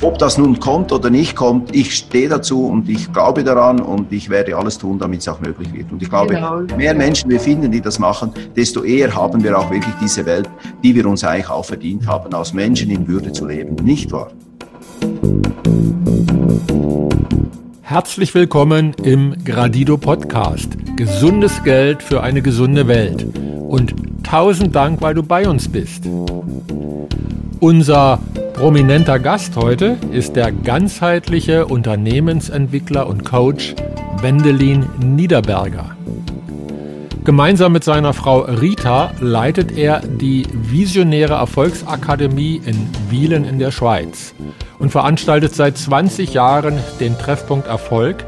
Ob das nun kommt oder nicht kommt, ich stehe dazu und ich glaube daran und ich werde alles tun, damit es auch möglich wird. Und ich glaube, genau. mehr Menschen wir finden, die das machen, desto eher haben wir auch wirklich diese Welt, die wir uns eigentlich auch verdient haben, als Menschen in Würde zu leben. Nicht wahr? Herzlich willkommen im Gradido Podcast. Gesundes Geld für eine gesunde Welt. Und tausend Dank, weil du bei uns bist. Unser prominenter Gast heute ist der ganzheitliche Unternehmensentwickler und Coach Wendelin Niederberger. Gemeinsam mit seiner Frau Rita leitet er die Visionäre Erfolgsakademie in Wielen in der Schweiz und veranstaltet seit 20 Jahren den Treffpunkt Erfolg,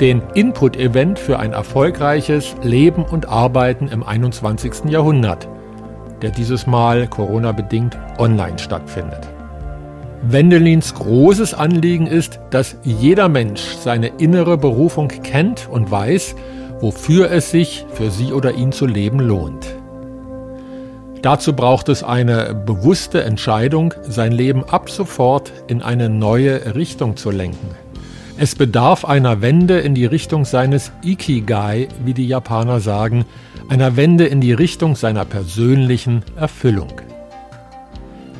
den Input-Event für ein erfolgreiches Leben und Arbeiten im 21. Jahrhundert, der dieses Mal Corona-bedingt online stattfindet. Wendelins großes Anliegen ist, dass jeder Mensch seine innere Berufung kennt und weiß, wofür es sich für sie oder ihn zu leben lohnt. Dazu braucht es eine bewusste Entscheidung, sein Leben ab sofort in eine neue Richtung zu lenken. Es bedarf einer Wende in die Richtung seines Ikigai, wie die Japaner sagen, einer Wende in die Richtung seiner persönlichen Erfüllung.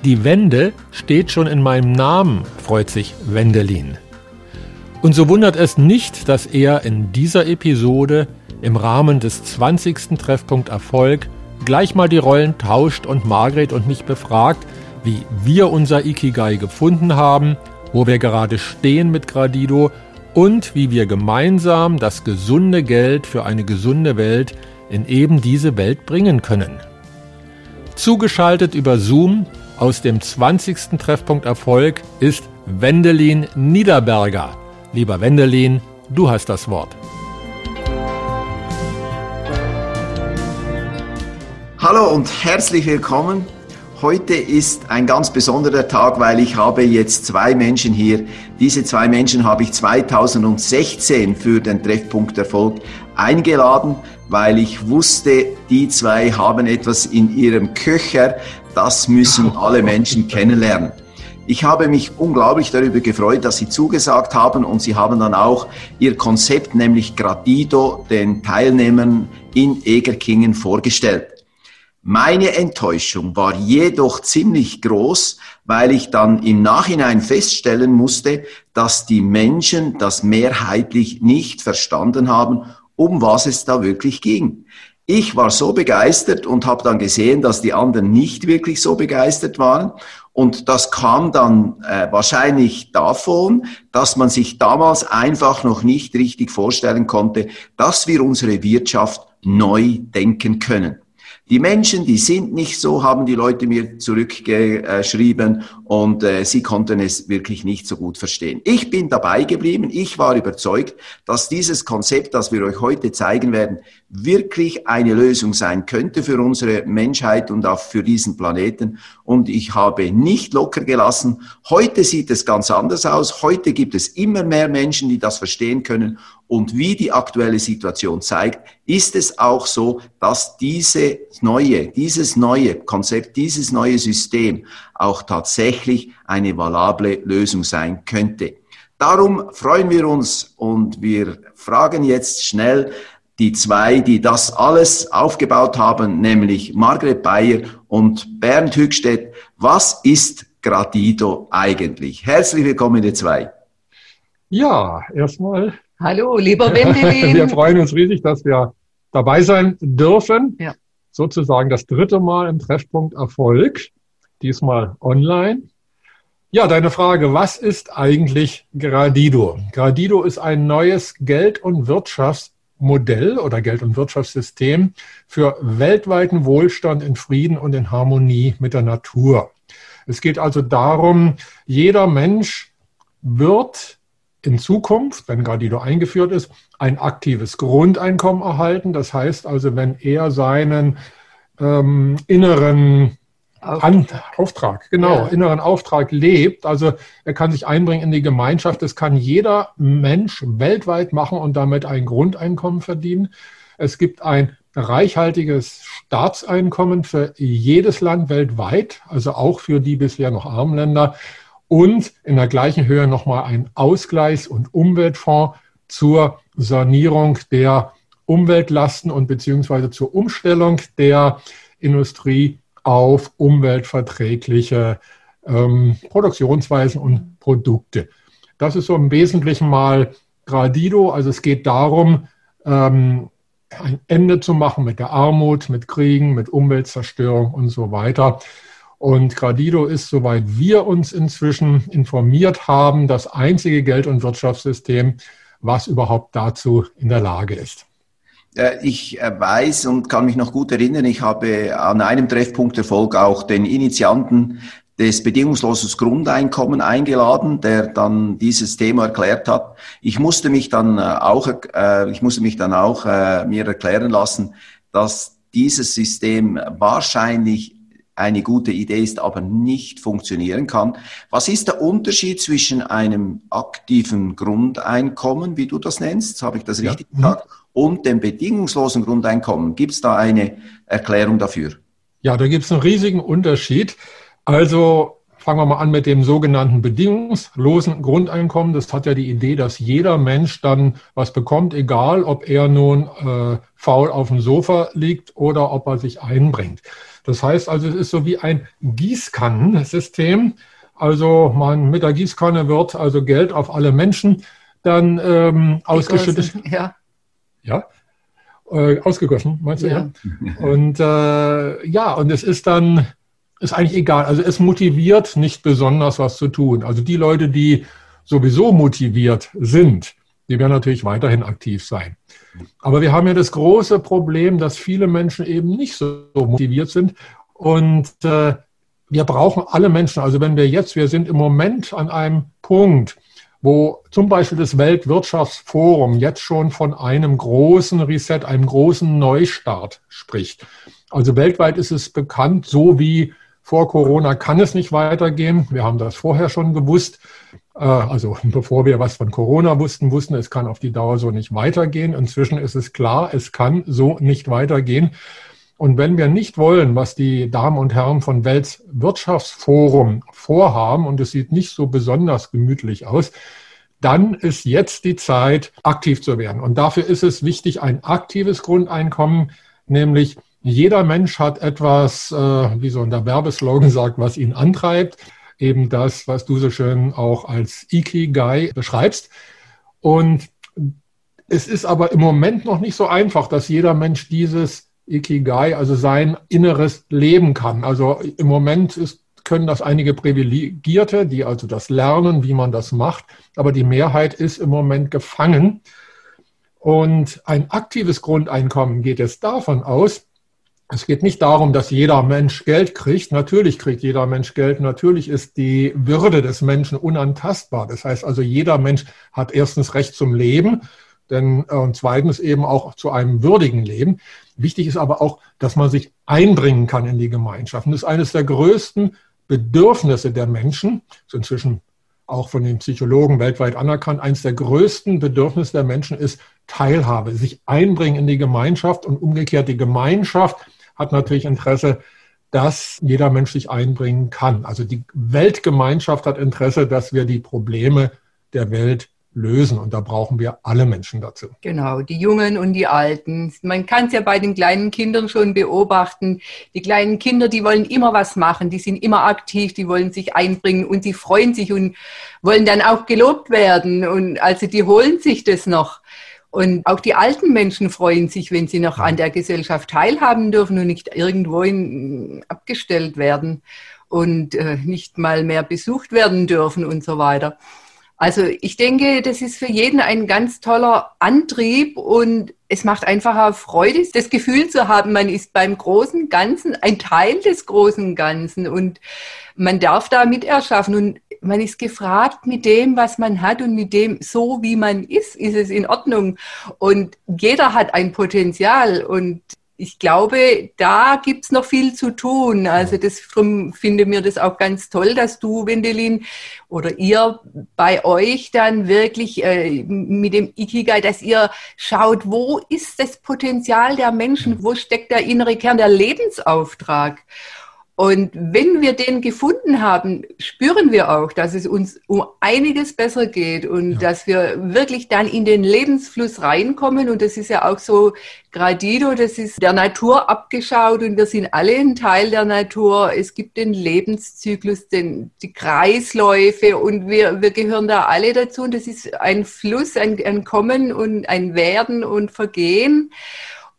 Die Wende steht schon in meinem Namen, freut sich Wendelin. Und so wundert es nicht, dass er in dieser Episode im Rahmen des 20. Treffpunkt Erfolg gleich mal die Rollen tauscht und Margret und mich befragt, wie wir unser Ikigai gefunden haben, wo wir gerade stehen mit Gradido und wie wir gemeinsam das gesunde Geld für eine gesunde Welt in eben diese Welt bringen können. Zugeschaltet über Zoom aus dem 20. Treffpunkt Erfolg ist Wendelin Niederberger. Lieber Wendelin, du hast das Wort. Hallo und herzlich willkommen. Heute ist ein ganz besonderer Tag, weil ich habe jetzt zwei Menschen hier. Diese zwei Menschen habe ich 2016 für den Treffpunkt Erfolg eingeladen, weil ich wusste, die zwei haben etwas in ihrem Köcher, das müssen alle Menschen kennenlernen. Ich habe mich unglaublich darüber gefreut, dass Sie zugesagt haben und Sie haben dann auch Ihr Konzept, nämlich Gratido, den Teilnehmern in Egerkingen vorgestellt. Meine Enttäuschung war jedoch ziemlich groß, weil ich dann im Nachhinein feststellen musste, dass die Menschen das mehrheitlich nicht verstanden haben, um was es da wirklich ging. Ich war so begeistert und habe dann gesehen, dass die anderen nicht wirklich so begeistert waren. Und das kam dann äh, wahrscheinlich davon, dass man sich damals einfach noch nicht richtig vorstellen konnte, dass wir unsere Wirtschaft neu denken können. Die Menschen, die sind nicht so, haben die Leute mir zurückgeschrieben und äh, sie konnten es wirklich nicht so gut verstehen. Ich bin dabei geblieben. Ich war überzeugt, dass dieses Konzept, das wir euch heute zeigen werden, wirklich eine Lösung sein könnte für unsere Menschheit und auch für diesen Planeten. Und ich habe nicht locker gelassen. Heute sieht es ganz anders aus. Heute gibt es immer mehr Menschen, die das verstehen können. Und wie die aktuelle Situation zeigt, ist es auch so, dass diese neue, dieses neue Konzept, dieses neue System auch tatsächlich eine valable Lösung sein könnte. Darum freuen wir uns und wir fragen jetzt schnell die zwei, die das alles aufgebaut haben, nämlich Margret Bayer und Bernd Hückstedt. Was ist Gradido eigentlich? Herzlich willkommen, ihr zwei. Ja, erstmal Hallo, lieber Wendelin. wir freuen uns riesig, dass wir dabei sein dürfen. Ja. Sozusagen das dritte Mal im Treffpunkt Erfolg, diesmal online. Ja, deine Frage, was ist eigentlich Gradido? Gradido ist ein neues Geld- und Wirtschaftsmodell oder Geld- und Wirtschaftssystem für weltweiten Wohlstand in Frieden und in Harmonie mit der Natur. Es geht also darum, jeder Mensch wird in Zukunft, wenn Gradido eingeführt ist, ein aktives Grundeinkommen erhalten. Das heißt also, wenn er seinen ähm, inneren An Auftrag, genau, ja. inneren Auftrag lebt, also er kann sich einbringen in die Gemeinschaft. Das kann jeder Mensch weltweit machen und damit ein Grundeinkommen verdienen. Es gibt ein reichhaltiges Staatseinkommen für jedes Land weltweit, also auch für die bisher noch armen Länder. Und in der gleichen Höhe nochmal ein Ausgleichs- und Umweltfonds zur Sanierung der Umweltlasten und beziehungsweise zur Umstellung der Industrie auf umweltverträgliche ähm, Produktionsweisen und Produkte. Das ist so im Wesentlichen mal Gradido. Also es geht darum, ähm, ein Ende zu machen mit der Armut, mit Kriegen, mit Umweltzerstörung und so weiter. Und Gradido ist, soweit wir uns inzwischen informiert haben, das einzige Geld- und Wirtschaftssystem, was überhaupt dazu in der Lage ist. Äh, ich äh, weiß und kann mich noch gut erinnern, ich habe an einem Treffpunkt Erfolg auch den Initianten des bedingungsloses Grundeinkommen eingeladen, der dann dieses Thema erklärt hat. Ich musste mich dann äh, auch, ich musste mich dann auch mir erklären lassen, dass dieses System wahrscheinlich eine gute Idee ist, aber nicht funktionieren kann. Was ist der Unterschied zwischen einem aktiven Grundeinkommen, wie du das nennst, habe ich das richtig ja. gesagt, und dem bedingungslosen Grundeinkommen? Gibt es da eine Erklärung dafür? Ja, da gibt es einen riesigen Unterschied. Also fangen wir mal an mit dem sogenannten bedingungslosen Grundeinkommen. Das hat ja die Idee, dass jeder Mensch dann was bekommt, egal ob er nun äh, faul auf dem Sofa liegt oder ob er sich einbringt. Das heißt also, es ist so wie ein Gießkannensystem. Also man mit der Gießkanne wird also Geld auf alle Menschen dann ähm, ausgeschüttet. Ja. Ja. Äh, ausgegossen, meinst du? Ja. ja? Und äh, ja, und es ist dann ist eigentlich egal. Also es motiviert nicht besonders was zu tun. Also die Leute, die sowieso motiviert sind, die werden natürlich weiterhin aktiv sein. Aber wir haben ja das große Problem, dass viele Menschen eben nicht so motiviert sind. Und äh, wir brauchen alle Menschen. Also wenn wir jetzt, wir sind im Moment an einem Punkt, wo zum Beispiel das Weltwirtschaftsforum jetzt schon von einem großen Reset, einem großen Neustart spricht. Also weltweit ist es bekannt, so wie vor Corona kann es nicht weitergehen. Wir haben das vorher schon gewusst. Äh, also bevor wir was von Corona wussten, wussten, es kann auf die Dauer so nicht weitergehen. Inzwischen ist es klar, es kann so nicht weitergehen. Und wenn wir nicht wollen, was die Damen und Herren von Weltwirtschaftsforum vorhaben, und es sieht nicht so besonders gemütlich aus, dann ist jetzt die Zeit, aktiv zu werden. Und dafür ist es wichtig, ein aktives Grundeinkommen, nämlich jeder Mensch hat etwas, äh, wie so der Werbeslogan sagt, was ihn antreibt. Eben das, was du so schön auch als Ikigai beschreibst. Und es ist aber im Moment noch nicht so einfach, dass jeder Mensch dieses Ikigai, also sein inneres Leben kann. Also im Moment ist, können das einige Privilegierte, die also das lernen, wie man das macht, aber die Mehrheit ist im Moment gefangen. Und ein aktives Grundeinkommen geht es davon aus, es geht nicht darum, dass jeder Mensch Geld kriegt. Natürlich kriegt jeder Mensch Geld. Natürlich ist die Würde des Menschen unantastbar. Das heißt also, jeder Mensch hat erstens Recht zum Leben, denn äh, und zweitens eben auch zu einem würdigen Leben. Wichtig ist aber auch, dass man sich einbringen kann in die Gemeinschaft. Und das ist eines der größten Bedürfnisse der Menschen. Das ist inzwischen auch von den Psychologen weltweit anerkannt. Eines der größten Bedürfnisse der Menschen ist Teilhabe, sich einbringen in die Gemeinschaft und umgekehrt die Gemeinschaft hat natürlich Interesse, dass jeder Mensch sich einbringen kann. Also die Weltgemeinschaft hat Interesse, dass wir die Probleme der Welt lösen. Und da brauchen wir alle Menschen dazu. Genau, die Jungen und die Alten. Man kann es ja bei den kleinen Kindern schon beobachten. Die kleinen Kinder, die wollen immer was machen, die sind immer aktiv, die wollen sich einbringen und die freuen sich und wollen dann auch gelobt werden. Und also die holen sich das noch. Und auch die alten Menschen freuen sich, wenn sie noch an der Gesellschaft teilhaben dürfen und nicht irgendwo in, abgestellt werden und äh, nicht mal mehr besucht werden dürfen und so weiter. Also ich denke, das ist für jeden ein ganz toller Antrieb und es macht einfach Freude, das Gefühl zu haben, man ist beim großen Ganzen ein Teil des großen Ganzen und man darf da miterschaffen und man ist gefragt mit dem, was man hat und mit dem, so wie man ist, ist es in Ordnung. Und jeder hat ein Potenzial und ich glaube, da gibt's noch viel zu tun. Also das finde mir das auch ganz toll, dass du, Wendelin, oder ihr bei euch dann wirklich äh, mit dem Ikigai, dass ihr schaut, wo ist das Potenzial der Menschen, wo steckt der innere Kern, der Lebensauftrag. Und wenn wir den gefunden haben, spüren wir auch, dass es uns um einiges besser geht und ja. dass wir wirklich dann in den Lebensfluss reinkommen. Und das ist ja auch so Gradido, das ist der Natur abgeschaut und wir sind alle ein Teil der Natur. Es gibt den Lebenszyklus, den, die Kreisläufe und wir, wir gehören da alle dazu. Und das ist ein Fluss, ein, ein Kommen und ein Werden und Vergehen.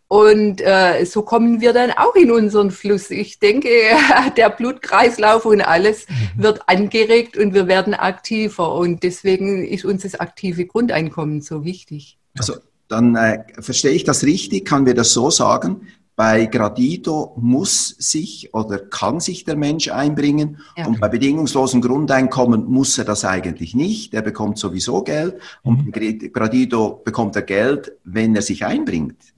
Und äh, so kommen wir dann auch in unseren Fluss. Ich denke, der Blutkreislauf und alles mhm. wird angeregt und wir werden aktiver. Und deswegen ist uns das aktive Grundeinkommen so wichtig. Also dann äh, verstehe ich das richtig, kann wir das so sagen. Bei Gradido muss sich oder kann sich der Mensch einbringen ja. und bei bedingungslosem Grundeinkommen muss er das eigentlich nicht. Er bekommt sowieso Geld und mhm. Gradido bekommt er Geld, wenn er sich einbringt.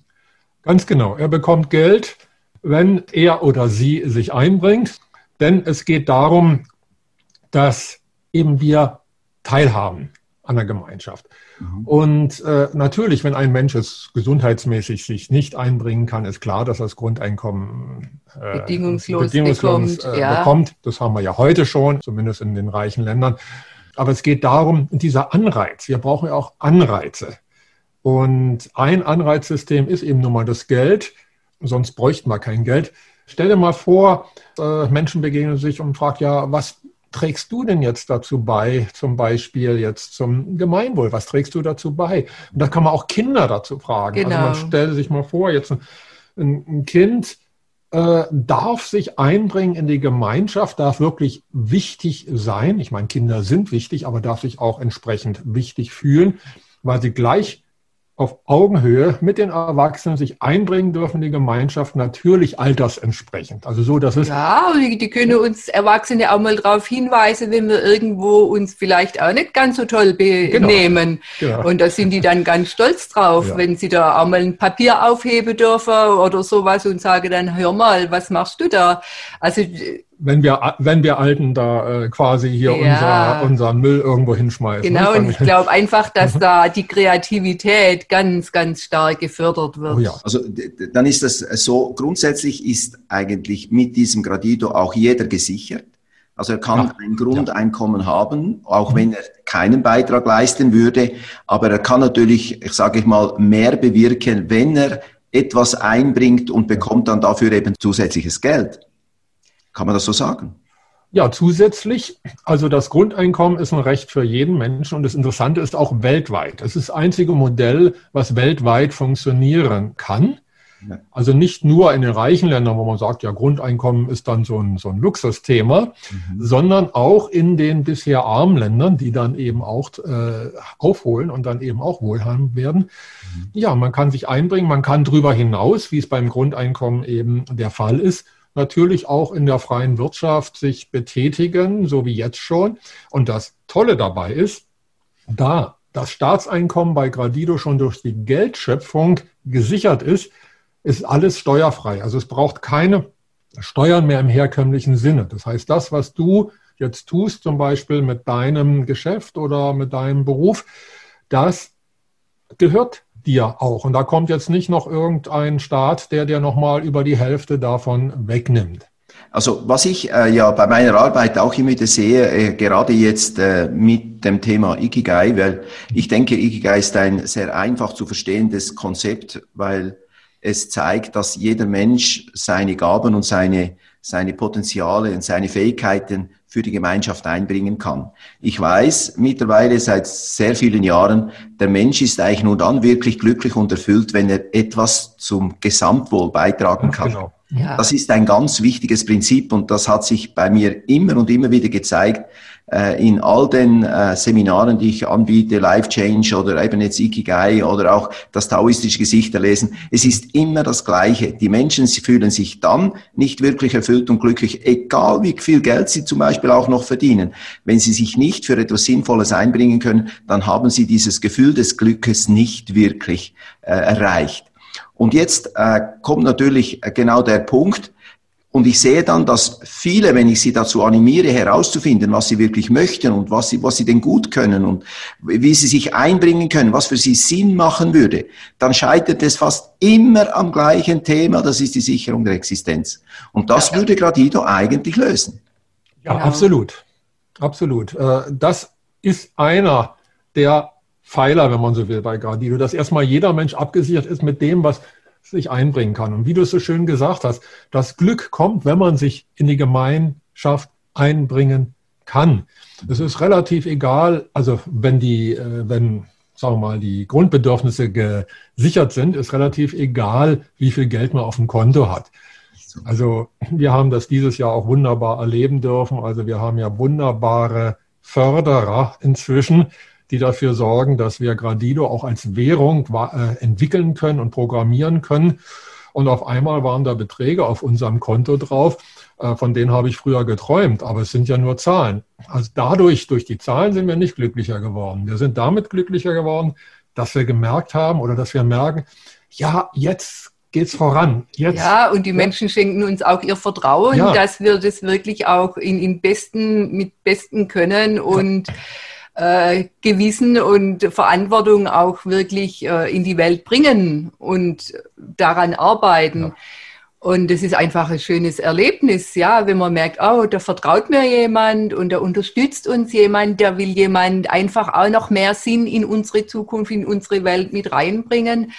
Ganz genau. Er bekommt Geld, wenn er oder sie sich einbringt. Denn es geht darum, dass eben wir teilhaben an der Gemeinschaft. Mhm. Und äh, natürlich, wenn ein Mensch es gesundheitsmäßig sich nicht einbringen kann, ist klar, dass das Grundeinkommen äh, bedingungslos, bedingungslos bekommt, äh, ja. bekommt. Das haben wir ja heute schon, zumindest in den reichen Ländern. Aber es geht darum, dieser Anreiz, wir brauchen ja auch Anreize. Und ein Anreizsystem ist eben nun mal das Geld, sonst bräuchten wir kein Geld. Stell dir mal vor, äh, Menschen begegnen sich und fragen, ja, was trägst du denn jetzt dazu bei, zum Beispiel jetzt zum Gemeinwohl? Was trägst du dazu bei? Und da kann man auch Kinder dazu fragen. Genau. Also man genau. stelle sich mal vor, jetzt ein, ein Kind äh, darf sich einbringen in die Gemeinschaft, darf wirklich wichtig sein. Ich meine, Kinder sind wichtig, aber darf sich auch entsprechend wichtig fühlen, weil sie gleich auf Augenhöhe mit den Erwachsenen sich einbringen dürfen, die Gemeinschaft natürlich altersentsprechend. Also so, dass es. Ja, die, die können uns Erwachsene auch mal darauf hinweisen, wenn wir irgendwo uns vielleicht auch nicht ganz so toll benehmen. Genau. Genau. Und da sind die dann ganz stolz drauf, ja. wenn sie da auch mal ein Papier aufheben dürfen oder sowas und sagen dann, hör mal, was machst du da? Also wenn wir, wenn wir Alten da äh, quasi hier ja. unser, unser Müll irgendwo hinschmeißen. Genau, ne? und ich glaube einfach, dass mhm. da die Kreativität ganz, ganz stark gefördert wird. Oh ja. Also dann ist das so, grundsätzlich ist eigentlich mit diesem Gradido auch jeder gesichert. Also er kann ja. ein Grundeinkommen ja. haben, auch mhm. wenn er keinen Beitrag leisten würde, aber er kann natürlich, ich sage ich mal, mehr bewirken, wenn er etwas einbringt und bekommt dann dafür eben zusätzliches Geld. Kann man das so sagen? Ja, zusätzlich, also das Grundeinkommen ist ein Recht für jeden Menschen und das Interessante ist auch weltweit. Es ist das einzige Modell, was weltweit funktionieren kann. Also nicht nur in den reichen Ländern, wo man sagt, ja, Grundeinkommen ist dann so ein, so ein Luxusthema, mhm. sondern auch in den bisher armen Ländern, die dann eben auch äh, aufholen und dann eben auch wohlhabend werden. Mhm. Ja, man kann sich einbringen, man kann darüber hinaus, wie es beim Grundeinkommen eben der Fall ist, natürlich auch in der freien Wirtschaft sich betätigen, so wie jetzt schon. Und das Tolle dabei ist, da das Staatseinkommen bei Gradido schon durch die Geldschöpfung gesichert ist, ist alles steuerfrei. Also es braucht keine Steuern mehr im herkömmlichen Sinne. Das heißt, das, was du jetzt tust, zum Beispiel mit deinem Geschäft oder mit deinem Beruf, das gehört dir auch. Und da kommt jetzt nicht noch irgendein Staat, der dir nochmal über die Hälfte davon wegnimmt. Also was ich äh, ja bei meiner Arbeit auch immer wieder sehe, äh, gerade jetzt äh, mit dem Thema Ikigai, weil ich denke, Ikigai ist ein sehr einfach zu verstehendes Konzept, weil es zeigt, dass jeder Mensch seine Gaben und seine, seine Potenziale und seine Fähigkeiten für die Gemeinschaft einbringen kann. Ich weiß mittlerweile seit sehr vielen Jahren, der Mensch ist eigentlich nur dann wirklich glücklich und erfüllt, wenn er etwas zum Gesamtwohl beitragen kann. Genau. Ja. Das ist ein ganz wichtiges Prinzip und das hat sich bei mir immer und immer wieder gezeigt, in all den äh, Seminaren, die ich anbiete, Life Change oder eben jetzt Ikigai oder auch das taoistische Gesicht erlesen, es ist immer das Gleiche. Die Menschen sie fühlen sich dann nicht wirklich erfüllt und glücklich, egal wie viel Geld sie zum Beispiel auch noch verdienen. Wenn sie sich nicht für etwas Sinnvolles einbringen können, dann haben sie dieses Gefühl des Glückes nicht wirklich äh, erreicht. Und jetzt äh, kommt natürlich genau der Punkt, Und ich sehe dann, dass viele, wenn ich sie dazu animiere, herauszufinden, was sie wirklich möchten und was sie, was sie denn gut können und wie sie sich einbringen können, was für sie Sinn machen würde, dann scheitert es fast immer am gleichen Thema, das ist die Sicherung der Existenz. Und das würde Gradido eigentlich lösen. Ja, genau. absolut. Absolut. Äh, das ist einer der Pfeiler, wenn man so will, bei Gradido, dass erstmal jeder Mensch abgesichert ist mit dem, was sich einbringen kann. Und wie du es so schön gesagt hast, das Glück kommt, wenn man sich in die Gemeinschaft einbringen kann. Es ist relativ egal, also wenn die, äh, wenn, sagen wir mal, die Grundbedürfnisse gesichert sind, ist relativ egal, wie viel Geld man auf dem Konto hat. Also wir haben das dieses Jahr auch wunderbar erleben dürfen. Also wir haben ja wunderbare Förderer inzwischen, die dafür sorgen, dass wir Gradido auch als Währung äh, entwickeln können und programmieren können. Und auf einmal waren da Beträge auf unserem Konto drauf, äh, von denen habe ich früher geträumt, aber es sind ja nur Zahlen. Also dadurch, durch die Zahlen sind wir nicht glücklicher geworden. Wir sind damit glücklicher geworden, dass wir gemerkt haben oder dass wir merken, ja, jetzt geht's voran. Jetzt. Ja, und die Menschen schenken uns auch ihr Vertrauen, ja. dass wir das wirklich auch in, in besten, mit besten können und äh, Gewissen und Verantwortung auch wirklich äh, in die Welt bringen und daran arbeiten. Ja. Und es ist einfach ein schönes Erlebnis, ja, wenn man merkt, oh, da vertraut mir jemand und da unterstützt uns jemand, der will jemand einfach auch noch mehr Sinn in unsere Zukunft, in unsere Welt mit reinbringen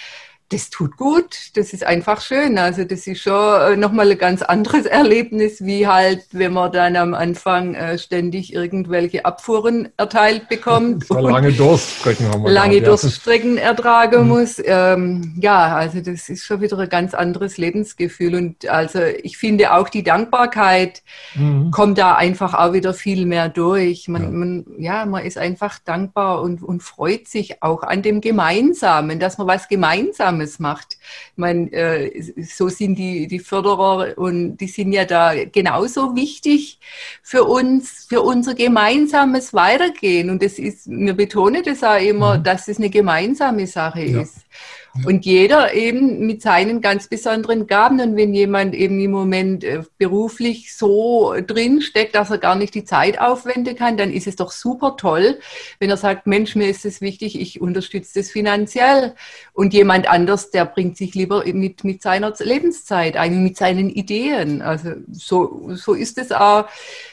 das tut gut, das ist einfach schön. Also das ist schon äh, nochmal ein ganz anderes Erlebnis, wie halt, wenn man dann am Anfang äh, ständig irgendwelche Abfuhren erteilt bekommt. lange Durststrecken haben wir Lange gehabt, Durststrecken ja. ertragen mhm. muss. Ähm, ja, also das ist schon wieder ein ganz anderes Lebensgefühl. Und also ich finde auch die Dankbarkeit mhm. kommt da einfach auch wieder viel mehr durch. Man, ja. man, ja, man ist einfach dankbar und, und freut sich auch an dem Gemeinsamen, dass man was gemeinsam Gemeinsames macht. Ich meine, äh, so sind die, die Förderer und die sind ja da genauso wichtig für uns, für unser gemeinsames Weitergehen. Und das ist, mir betone das auch immer, mhm. dass es eine gemeinsame Sache ja. ist. Und jeder eben mit seinen ganz besonderen Gaben. Und wenn jemand eben im Moment äh, beruflich so drin steckt, dass er gar nicht die Zeit aufwenden kann, dann ist es doch super toll, wenn er sagt, Mensch, mir ist es wichtig, ich unterstütze das finanziell. Und jemand anders, der bringt sich lieber mit, mit seiner Lebenszeit ein, mit seinen Ideen. Also so, so ist es auch.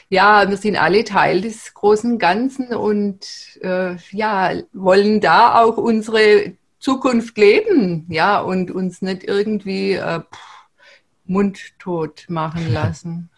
Ja, wir sind alle Teil des großen Ganzen und äh, ja, wollen da auch unsere Zukunft leben, ja, und uns nicht irgendwie äh, mundtot machen lassen.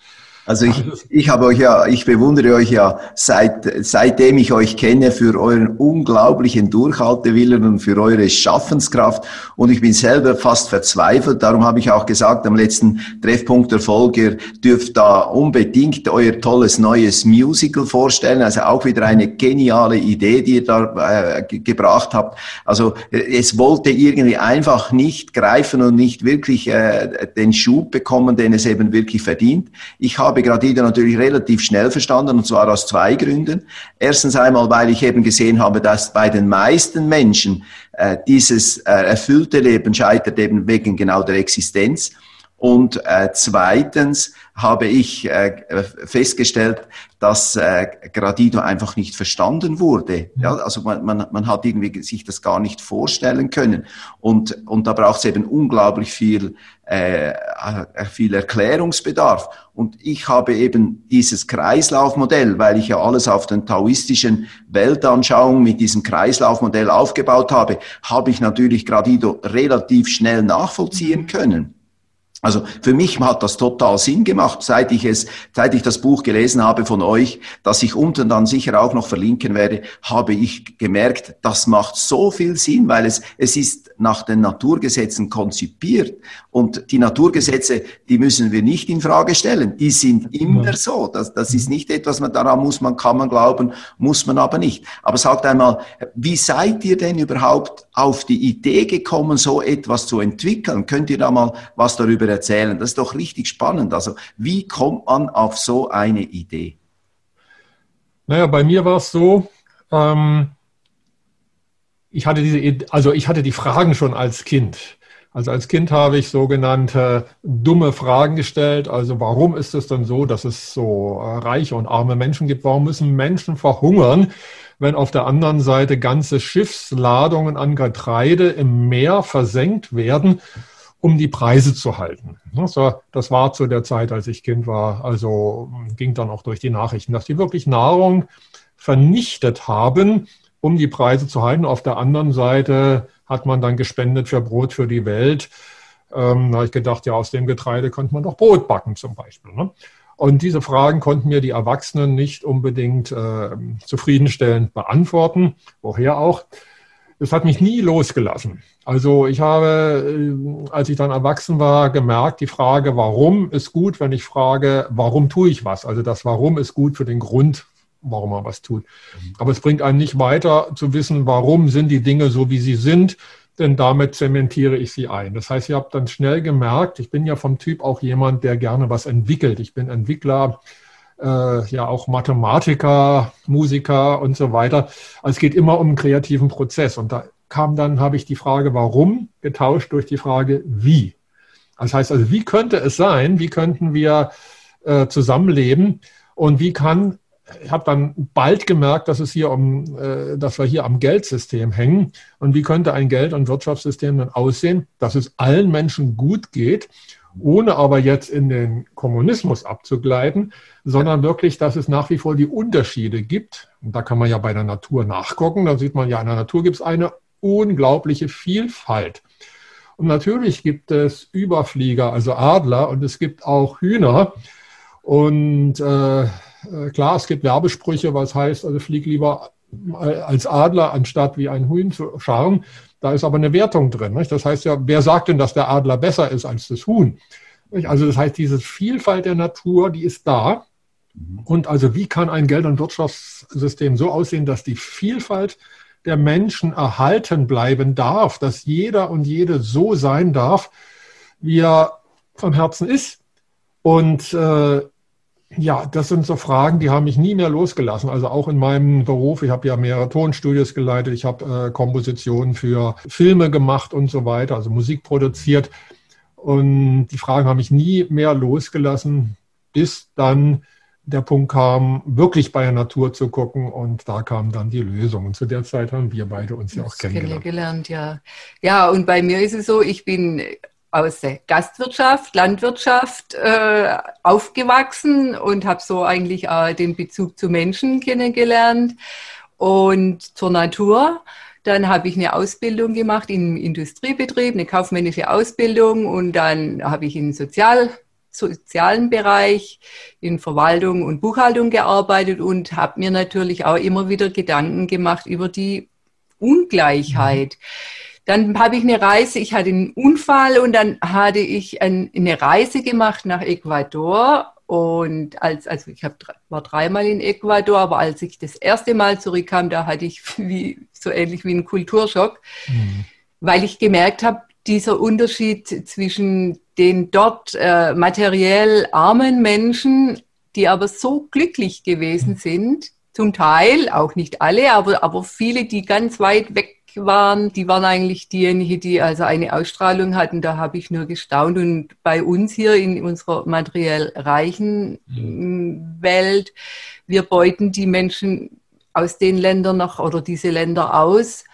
Also ich, ich habe euch ja, ich bewundere euch ja seit, seitdem ich euch kenne für euren unglaublichen Durchhaltewillen und für eure Schaffenskraft. Und ich bin selber fast verzweifelt. Darum habe ich auch gesagt am letzten Treffpunkt der Folge, ihr dürft da unbedingt euer tolles neues Musical vorstellen. Also auch wieder eine geniale Idee, die ihr da äh, gebracht habt. Also es wollte irgendwie einfach nicht greifen und nicht wirklich äh, den Schub bekommen, den es eben wirklich verdient. Ich habe habe Gradido natürlich relativ schnell verstanden und zwar aus zwei Gründen. Erstens einmal, weil ich eben gesehen habe, dass bei den meisten Menschen äh, dieses äh, erfüllte Leben scheitert eben wegen genau der Existenz. Und äh, zweitens habe ich äh, festgestellt, dass äh, Gradido einfach nicht verstanden wurde. Ja, also man, man, man hat irgendwie sich das gar nicht vorstellen können. Und, und da braucht es eben unglaublich viel, äh, äh, viel Erklärungsbedarf. Und ich habe eben dieses Kreislaufmodell, weil ich ja alles auf den taoistischen Weltanschauungen mit diesem Kreislaufmodell aufgebaut habe, habe ich natürlich Gradido relativ schnell nachvollziehen können. Also für mich hat das total Sinn gemacht, seit ich es, seit ich das Buch gelesen habe von euch, das ich unten dann sicher auch noch verlinken werde, habe ich gemerkt, das macht so viel Sinn, weil es, es ist nach den Naturgesetzen konzipiert und die Naturgesetze, die müssen wir nicht in Frage stellen, die sind immer so. Das, das ist nicht etwas, man daran muss man, kann man glauben, muss man aber nicht. Aber sagt einmal, wie seid ihr denn überhaupt auf die Idee gekommen, so etwas zu entwickeln? Könnt ihr da mal was darüber darüber erzählen. Das ist doch richtig spannend. Also wie kommt man auf so eine Idee? Naja, bei mir war es so, ähm, ich hatte diese, also ich hatte die Fragen schon als Kind. Also als Kind habe ich sogenannte dumme Fragen gestellt. Also warum ist es denn so, dass es so äh, reiche und arme Menschen gibt? Warum müssen Menschen verhungern, wenn auf der anderen Seite ganze Schiffsladungen an Getreide im Meer versenkt werden, um die Preise zu halten? Das war zu der Zeit, als ich Kind war. Also ging dann auch durch die Nachrichten, dass die wirklich Nahrung vernichtet haben, um die Preise zu halten. Auf der anderen Seite hat man dann gespendet für Brot für die Welt. Ähm, da habe ich gedacht, ja, aus dem Getreide könnte man doch Brot backen zum Beispiel. Ne? Und diese Fragen konnten mir die Erwachsenen nicht unbedingt äh, zufriedenstellend beantworten. Woher auch? Das hat mich nie losgelassen. Also ich habe, äh, als ich dann erwachsen war, gemerkt, die Frage, warum ist gut, wenn ich frage, warum tue ich was? Also das Warum ist gut für den Grund, warum man was tut. Aber es bringt einen nicht weiter zu wissen, warum sind die Dinge so, wie sie sind, denn damit zementiere ich sie ein. Das heißt, ihr habt dann schnell gemerkt, ich bin ja vom Typ auch jemand, der gerne was entwickelt. Ich bin Entwickler, äh, ja auch Mathematiker, Musiker und so weiter. Also es geht immer um einen kreativen Prozess. Und da kam dann, habe ich die Frage, warum, getauscht durch die Frage, wie. Das heißt also, wie könnte es sein, wie könnten wir äh, zusammenleben und wie kann ich habe dann bald gemerkt, dass es hier um, äh, dass wir hier am Geldsystem hängen. Und wie könnte ein Geld- und Wirtschaftssystem dann aussehen, dass es allen Menschen gut geht, ohne aber jetzt in den Kommunismus abzugleiten, sondern wirklich, dass es nach wie vor die Unterschiede gibt. Und da kann man ja bei der Natur nachgucken. Da sieht man ja, in der Natur gibt es eine unglaubliche Vielfalt. Und natürlich gibt es Überflieger, also Adler, und es gibt auch Hühner. Und äh, äh, klar, es gibt Werbesprüche, was heißt, also flieg lieber als Adler, anstatt wie ein Huhn zu scharren. Da ist aber eine Wertung drin. Nicht? Das heißt ja, wer sagt denn, dass der Adler besser ist als das Huhn? Nicht? Also das heißt, diese Vielfalt der Natur, die ist da. Mhm. Und also wie kann ein Geld- und Wirtschaftssystem so aussehen, dass die Vielfalt der Menschen erhalten bleiben darf, dass jeder und jede so sein darf, wie er vom Herzen ist. Und äh, ja, das sind so Fragen, die haben mich nie mehr losgelassen. Also auch in meinem Beruf, ich habe ja mehrere Tonstudios geleitet, ich habe äh, Kompositionen für Filme gemacht und so weiter, also Musik produziert. Und die Fragen haben mich nie mehr losgelassen, bis dann der Punkt kam, wirklich bei der Natur zu gucken und da kam dann die Lösung. Und zu der Zeit haben wir beide uns ja auch kennengelernt. kennengelernt. Ja, ja und bei mir ist es so, ich bin aus der Gastwirtschaft, Landwirtschaft äh, aufgewachsen und habe so eigentlich äh, den Bezug zu Menschen kennengelernt und zur Natur. Dann habe ich eine Ausbildung gemacht im Industriebetrieb, eine kaufmännische Ausbildung und dann habe ich im Sozial, sozialen Bereich in Verwaltung und Buchhaltung gearbeitet und habe mir natürlich auch immer wieder Gedanken gemacht über die Ungleichheit. Mhm dann habe ich eine Reise, ich hatte einen Unfall und dann hatte ich ein, eine Reise gemacht nach Ecuador. Und als, also ich hab, war dreimal in Ecuador, aber als ich das erste Mal zurückkam, da hatte ich wie, so ähnlich wie einen Kulturschock, mhm. weil ich gemerkt habe, dieser Unterschied zwischen den dort äh, materiell armen Menschen, die aber so glücklich gewesen mhm. sind, zum Teil, auch nicht alle, aber, aber viele, die ganz weit weg waren, die waren eigentlich diejenigen, die also eine Ausstrahlung hatten. Da habe ich nur gestaunt. Und bei uns hier in unserer materiell reichen mhm. Welt, wir beuten die Menschen aus den Ländern noch oder diese Länder aus.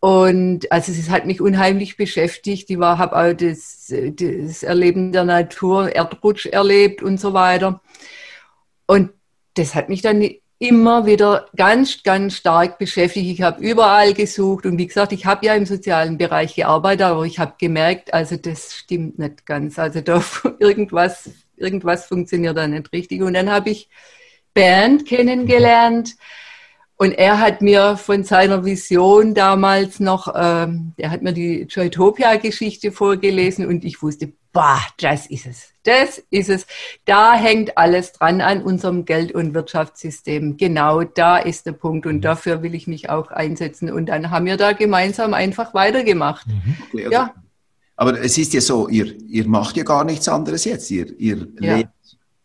Und also es hat mich unheimlich beschäftigt. Ich habe auch das, das Erleben der Natur, Erdrutsch erlebt und so weiter. Und das hat mich dann immer wieder ganz, ganz stark beschäftigt. Ich habe überall gesucht und wie gesagt, ich habe ja im sozialen Bereich gearbeitet, aber ich habe gemerkt, also das stimmt nicht ganz. Also da irgendwas, irgendwas funktioniert da nicht richtig. Und dann habe ich Bernd kennengelernt. Und er hat mir von seiner Vision damals noch, ähm, er hat mir die Joytopia-Geschichte vorgelesen und ich wusste, bah, das ist es. Das ist es. Da hängt alles dran an unserem Geld- und Wirtschaftssystem. Genau da ist der Punkt. Und mhm. dafür will ich mich auch einsetzen. Und dann haben wir da gemeinsam einfach weitergemacht. Mhm. Okay, also, ja. Aber es ist ja so, ihr, ihr macht ja gar nichts anderes jetzt. Ihr, ihr ja. lebt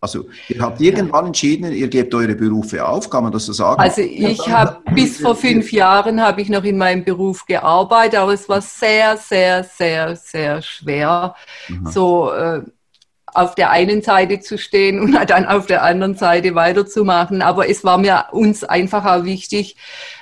Also ihr habt irgendwann entschieden, ihr gebt eure Berufe auf, kann man das so sagen? Also ich habe bis vor fünf Jahren habe ich noch in meinem Beruf gearbeitet, aber es war sehr, sehr, sehr, sehr schwer, mhm. so äh, auf der einen Seite zu stehen und dann auf der anderen Seite weiterzumachen. Aber es war mir uns einfach auch wichtig,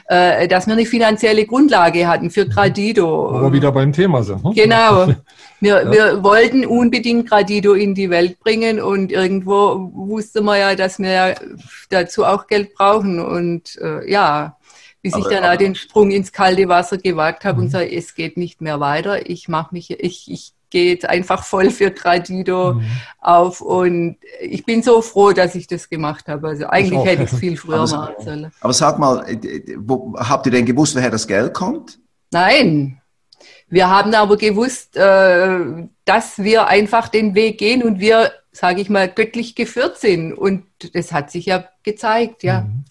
äh, dass wir eine finanzielle Grundlage hatten für Gradido. Aber wieder beim Thema sind. Ne? Genau. Wir, ja. wir wollten unbedingt Gradido in die Welt bringen und irgendwo wusste man ja, dass wir dazu auch Geld brauchen. Und äh, ja, bis aber, ich dann auch den Sprung ins kalte Wasser gewagt habe mhm. und sage, es geht nicht mehr weiter. Ich mache mich, ich, ich jetzt einfach voll für Gradido mhm. auf und ich bin so froh, dass ich das gemacht habe. Also eigentlich ich hätte ich es viel früher machen sollen. Aber sag mal, äh, wo, habt ihr denn gewusst, woher das Geld kommt? Nein, wir haben aber gewusst, äh, dass wir einfach den Weg gehen und wir, sage ich mal, göttlich geführt sind. Und das hat sich ja gezeigt, ja. Mhm.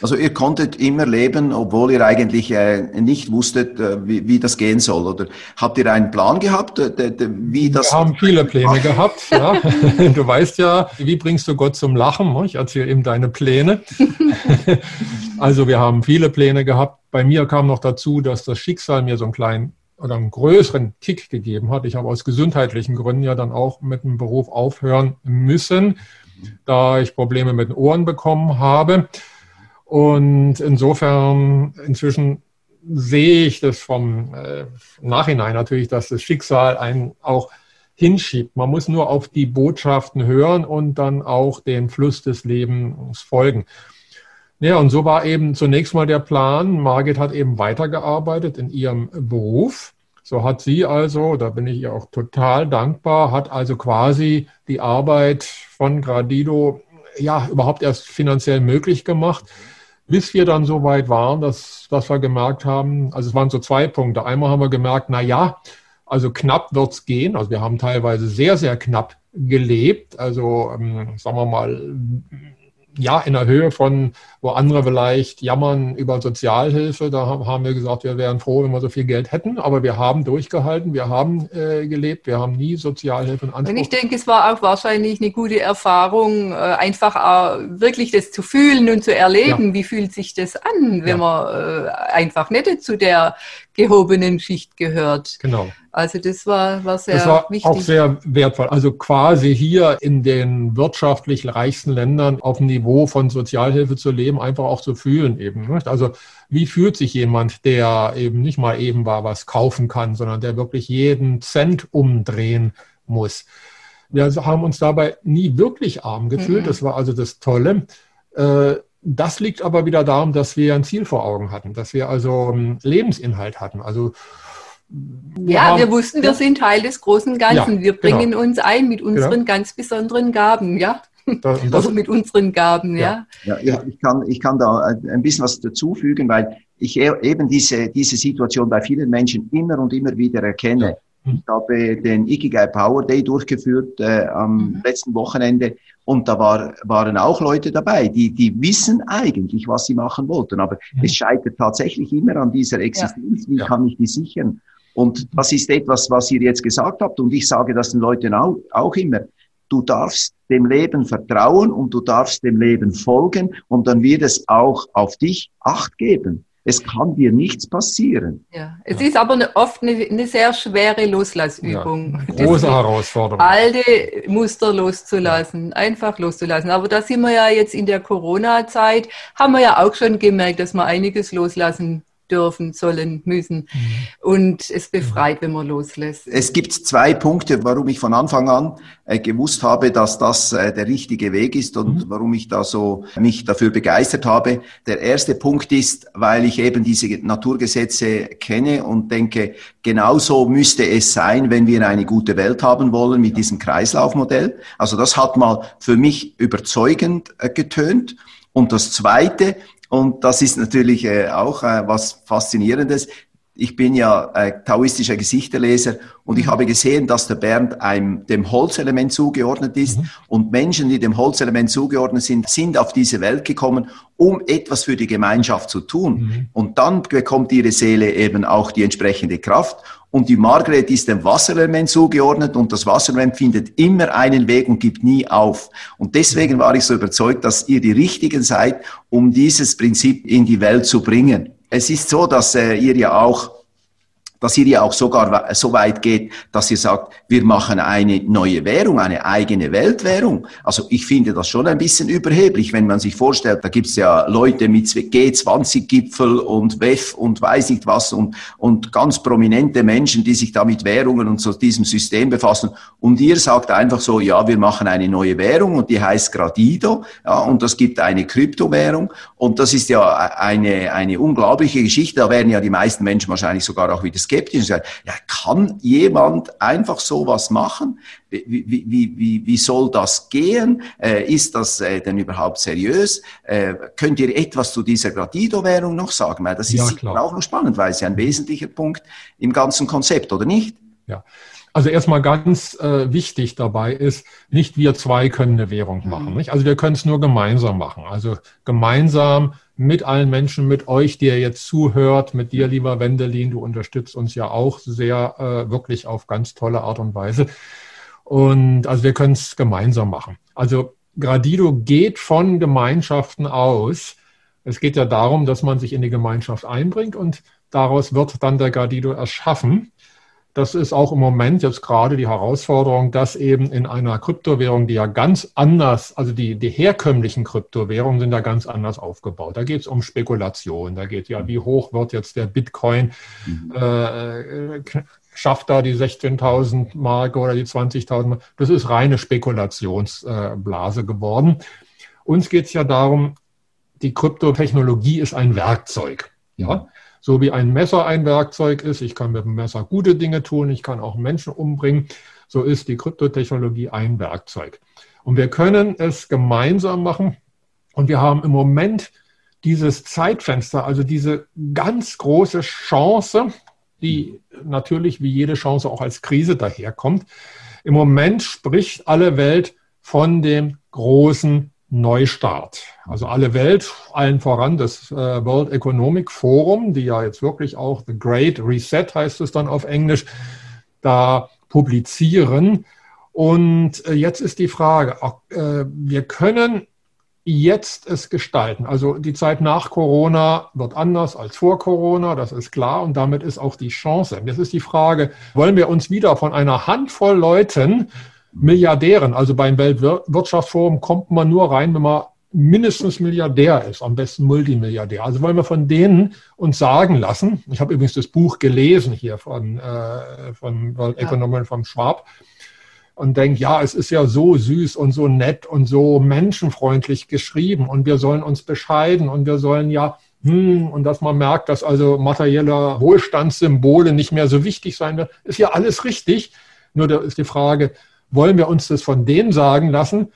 Also ihr konntet immer leben, obwohl ihr eigentlich äh, nicht wusstet, äh, wie, wie, das gehen soll. Oder habt ihr einen Plan gehabt, wie das? Wir haben viele Pläne gehabt. Ja. Du weißt ja, wie bringst du Gott zum Lachen? Ich erzähle eben deine Pläne. Also wir haben viele Pläne gehabt. Bei mir kam noch dazu, dass das Schicksal mir so einen kleinen oder einen größeren Kick gegeben hat. Ich habe aus gesundheitlichen Gründen ja dann auch mit dem Beruf aufhören müssen, da ich Probleme mit den Ohren bekommen habe. Und insofern inzwischen sehe ich das vom äh, Nachhinein natürlich, dass das Schicksal einen auch hinschiebt. Man muss nur auf die Botschaften hören und dann auch den Fluss des Lebens folgen. Ja, und so war eben zunächst mal der Plan. Margit hat eben weitergearbeitet in ihrem Beruf. So hat sie also, da bin ich ihr auch total dankbar, hat also quasi die Arbeit von Gradido ja überhaupt erst finanziell möglich gemacht, bis wir dann so weit waren, dass, dass wir gemerkt haben, also es waren so zwei Punkte. Einmal haben wir gemerkt, na ja, also knapp wird's gehen. Also wir haben teilweise sehr, sehr knapp gelebt. Also ähm, sagen wir mal ja, in der Höhe von, wo andere vielleicht jammern über Sozialhilfe, da haben wir gesagt, wir wären froh, wenn wir so viel Geld hätten, aber wir haben durchgehalten, wir haben äh, gelebt, wir haben nie Sozialhilfe in Anspruch. Und ich denke, es war auch wahrscheinlich eine gute Erfahrung, äh, einfach wirklich das zu fühlen und zu erleben, ja. wie fühlt sich das an, wenn ja. man äh, einfach nicht zu der gehobenen Schicht gehört. Genau. Also das war, war sehr das war wichtig. auch sehr wertvoll. Also quasi hier in den wirtschaftlich reichsten Ländern auf dem Niveau von Sozialhilfe zu leben, einfach auch zu fühlen eben. Nicht? Also wie fühlt sich jemand, der eben nicht mal eben war was kaufen kann, sondern der wirklich jeden Cent umdrehen muss. Wir haben uns dabei nie wirklich arm gefühlt. Mhm. Das war also das Tolle. Äh, das liegt aber wieder darum, dass wir ein Ziel vor Augen hatten, dass wir also Lebensinhalt hatten. Also wir ja, haben, wir wussten, wir ja. sind Teil des großen Ganzen. Ja, wir bringen genau. uns ein mit unseren genau. ganz besonderen Gaben, ja. Das, das, also mit unseren Gaben, ja. Ja, ja ich, kann, ich kann da ein bisschen was dazufügen, weil ich e, eben diese, diese Situation bei vielen Menschen immer und immer wieder erkenne. Ich habe den Ikigai Power Day durchgeführt äh, am mhm. letzten Wochenende und da war, waren auch Leute dabei, die, die wissen eigentlich, was sie machen wollten, aber mhm. es scheitert tatsächlich immer an dieser Existenz. Ja. Wie ja. kann ich die sichern? Und das ist etwas, was ihr jetzt gesagt habt und ich sage das den Leuten auch, auch immer. Du darfst dem Leben vertrauen und du darfst dem Leben folgen und dann wird es auch auf dich Acht geben. Es kann dir nichts passieren. Ja, es ja. ist aber eine, oft eine, eine, sehr schwere Loslassübung. Ja, große Herausforderung. Alte Muster loszulassen, ja. einfach loszulassen. Aber da sind wir ja jetzt in der Corona-Zeit, haben wir ja auch schon gemerkt, dass wir einiges loslassen dürfen, sollen, müssen. Mhm. Und es befreit, wenn man loslässt. Es gibt zwei Punkte, warum ich von Anfang an äh, gewusst habe, dass das äh, der richtige Weg ist und mhm. warum ich da so mich dafür begeistert habe. Der erste Punkt ist, weil ich eben diese Naturgesetze kenne und denke, genauso müsste es sein, wenn wir eine gute Welt haben wollen mit diesem Kreislaufmodell. Also das hat mal für mich überzeugend äh, getönt. Und das Zweite, und das ist natürlich äh, auch äh, was Faszinierendes. Ich bin ja äh, taoistischer Gesichterleser und ich mhm. habe gesehen, dass der Bernd einem, dem Holzelement zugeordnet ist. Mhm. Und Menschen, die dem Holzelement zugeordnet sind, sind auf diese Welt gekommen, um etwas für die Gemeinschaft zu tun. Mhm. Und dann bekommt ihre Seele eben auch die entsprechende Kraft. Und die Margret ist dem Wasserelement zugeordnet und das Wasserelement findet immer einen Weg und gibt nie auf. Und deswegen war ich so überzeugt, dass ihr die Richtigen seid, um dieses Prinzip in die Welt zu bringen es ist so, dass äh, ihr ja auch dass ihr ja auch sogar so weit geht, dass ihr sagt, wir machen eine neue Währung, eine eigene Weltwährung. Also ich finde das schon ein bisschen überheblich, wenn man sich vorstellt, da gibt's ja Leute mit G20-Gipfel und WEF und weiß nicht was und, und ganz prominente Menschen, die sich da mit Währungen und so diesem System befassen. Und ihr sagt einfach so, ja, wir machen eine neue Währung und die heißt Gradido ja, und das gibt eine Kryptowährung und das ist ja eine, eine unglaubliche Geschichte. Da werden ja die meisten Menschen wahrscheinlich sogar auch wieder skeptisch und sagen, ja, kann jemand einfach sowas machen? Wie, wie, wie, wie soll das gehen? Äh, ist das äh, denn überhaupt seriös? Äh, könnt ihr etwas zu dieser Gradido-Währung noch sagen? Weil das ist ja, auch noch spannend, weil es ja ein wesentlicher Punkt im ganzen Konzept, oder nicht? Ja. Also erstmal ganz äh, wichtig dabei ist, nicht wir zwei können eine Währung machen. Nicht? Also wir können es nur gemeinsam machen. Also gemeinsam mit allen Menschen, mit euch, die ihr jetzt zuhört, mit dir, lieber Wendelin, du unterstützt uns ja auch sehr, äh, wirklich auf ganz tolle Art und Weise. Und also wir können es gemeinsam machen. Also Gradido geht von Gemeinschaften aus. Es geht ja darum, dass man sich in die Gemeinschaft einbringt und daraus wird dann der Gradido erschaffen. Das ist auch im Moment jetzt gerade die Herausforderung, dass eben in einer Kryptowährung, die ja ganz anders, also die, die herkömmlichen Kryptowährungen sind ja ganz anders aufgebaut. Da geht es um Spekulation, da geht ja, wie hoch wird jetzt der Bitcoin, mhm. äh, schafft da die 16.000 Mark oder die 20.000 Mark. Das ist reine Spekulationsblase geworden. Uns geht es ja darum, die Kryptotechnologie ist ein Werkzeug. Ja, so wie ein Messer ein Werkzeug ist, ich kann mit dem Messer gute Dinge tun, ich kann auch Menschen umbringen, so ist die Kryptotechnologie ein Werkzeug. Und wir können es gemeinsam machen. Und wir haben im Moment dieses Zeitfenster, also diese ganz große Chance, die natürlich wie jede Chance auch als Krise daherkommt. Im Moment spricht alle Welt von dem großen Neustart. Also alle Welt, allen voran das äh, World Economic Forum, die ja jetzt wirklich auch The Great Reset heißt es dann auf Englisch, da publizieren. Und äh, jetzt ist die Frage, äh, wir können jetzt es gestalten. Also die Zeit nach Corona wird anders als vor Corona, das ist klar. Und damit ist auch die Chance. Jetzt ist die Frage, wollen wir uns wieder von einer Handvoll Leuten Milliardären. Also beim Weltwirtschaftsforum kommt man nur rein, wenn man mindestens Milliardär ist, am besten Multimilliardär. Also wollen wir von denen uns sagen lassen, ich habe übrigens das Buch gelesen hier von, äh, von World Economic vom Schwab und denke, ja, es ist ja so süß und so nett und so menschenfreundlich geschrieben und wir sollen uns bescheiden und wir sollen ja, hm, und dass man merkt, dass also materielle Wohlstandssymbole nicht mehr so wichtig sein werden, ist ja alles richtig. Nur da ist die Frage, wollen wir uns das von denen sagen lassen,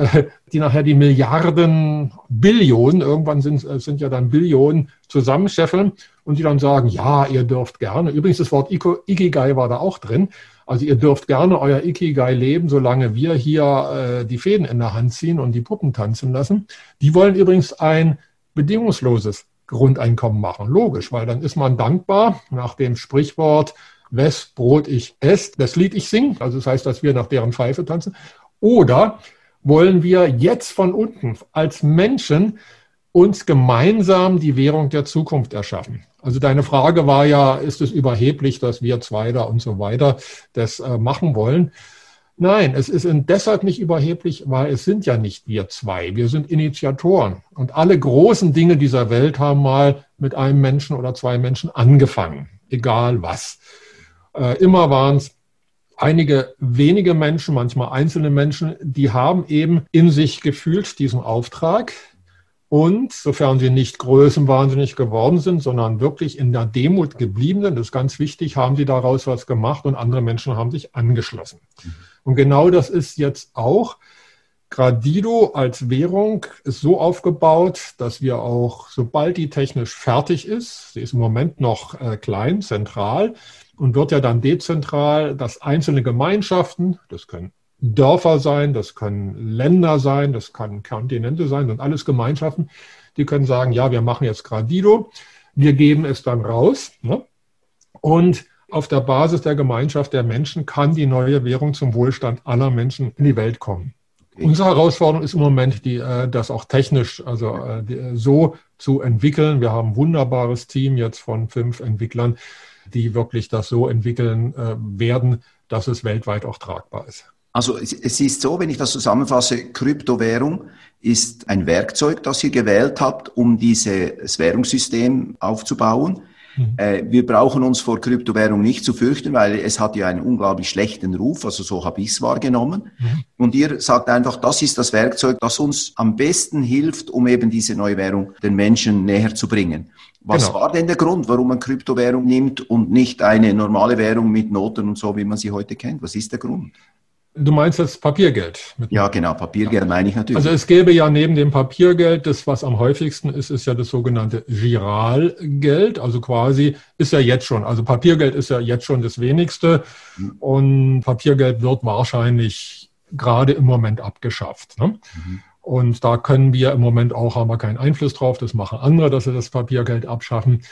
äh, die nachher die Milliarden, Billionen, irgendwann sind, äh, sind ja dann Billionen zusammenscheffeln und die dann sagen, ja, ihr dürft gerne. Übrigens, das Wort Ikigai war da auch drin. Also ihr dürft gerne euer Ikigai leben, solange wir hier äh, die Fäden in der Hand ziehen und die Puppen tanzen lassen. Die wollen übrigens ein bedingungsloses Grundeinkommen machen. Logisch, weil dann ist man dankbar nach dem Sprichwort, wes Brot ich esse, das Lied ich singe, also das heißt, dass wir nach deren Pfeife tanzen, oder wollen wir jetzt von unten als Menschen uns gemeinsam die Währung der Zukunft erschaffen. Also deine Frage war ja, ist es überheblich, dass wir zwei da und so weiter das äh, machen wollen? Nein, es ist deshalb nicht überheblich, weil es sind ja nicht wir zwei. Wir sind Initiatoren. Und alle großen Dinge dieser Welt haben mal mit einem Menschen oder zwei Menschen angefangen. Egal was. Äh, immer waren es einige wenige Menschen, manchmal einzelne Menschen, die haben eben in sich gefühlt diesen Auftrag. Und sofern sie nicht größenwahnsinnig geworden sind, sondern wirklich in der Demut geblieben sind, das ist ganz wichtig, haben sie daraus was gemacht und andere Menschen haben sich angeschlossen. Und genau das ist jetzt auch Gradido als Währung ist so aufgebaut, dass wir auch, sobald die technisch fertig ist, sie ist im Moment noch äh, klein, zentral und wird ja dann dezentral, dass einzelne Gemeinschaften, das können Dörfer sein, das können Länder sein, das können Kontinente sein, und alles Gemeinschaften, die können sagen, ja, wir machen jetzt Gradido, wir geben es dann raus. Ne? Und auf der Basis der Gemeinschaft der Menschen kann die neue Währung zum Wohlstand aller Menschen in die Welt kommen. Unsere Herausforderung ist im Moment, die, äh, das auch technisch also äh, so zu entwickeln. Wir haben ein wunderbares Team jetzt von fünf Entwicklern, die wirklich das so entwickeln äh, werden, dass es weltweit auch tragbar ist. Also es ist so, wenn ich das zusammenfasse, Kryptowährung ist ein Werkzeug, das ihr gewählt habt, um dieses Währungssystem aufzubauen. Mhm. Äh, wir brauchen uns vor Kryptowährung nicht zu fürchten, weil es hat ja einen unglaublich schlechten Ruf, also so habe ich es wahrgenommen. Mhm. Und ihr sagt einfach, das ist das Werkzeug, das uns am besten hilft, um eben diese neue Währung den Menschen näher zu bringen. Was genau. war denn der Grund, warum man Kryptowährung nimmt und nicht eine normale Währung mit Noten und so, wie man sie heute kennt? Was ist der Grund? Du meinst das Papiergeld? Ja, genau, Papiergeld meine ich natürlich. Also es gäbe ja neben dem Papiergeld, das was am häufigsten ist, ist ja das sogenannte Giralgeld. Also quasi ist ja jetzt schon, also Papiergeld ist ja jetzt schon das wenigste mhm. und Papiergeld wird wahrscheinlich gerade im Moment abgeschafft. Ne? Mhm. Und da können wir im Moment auch, haben wir keinen Einfluss drauf, das machen andere, dass sie das Papiergeld abschaffen.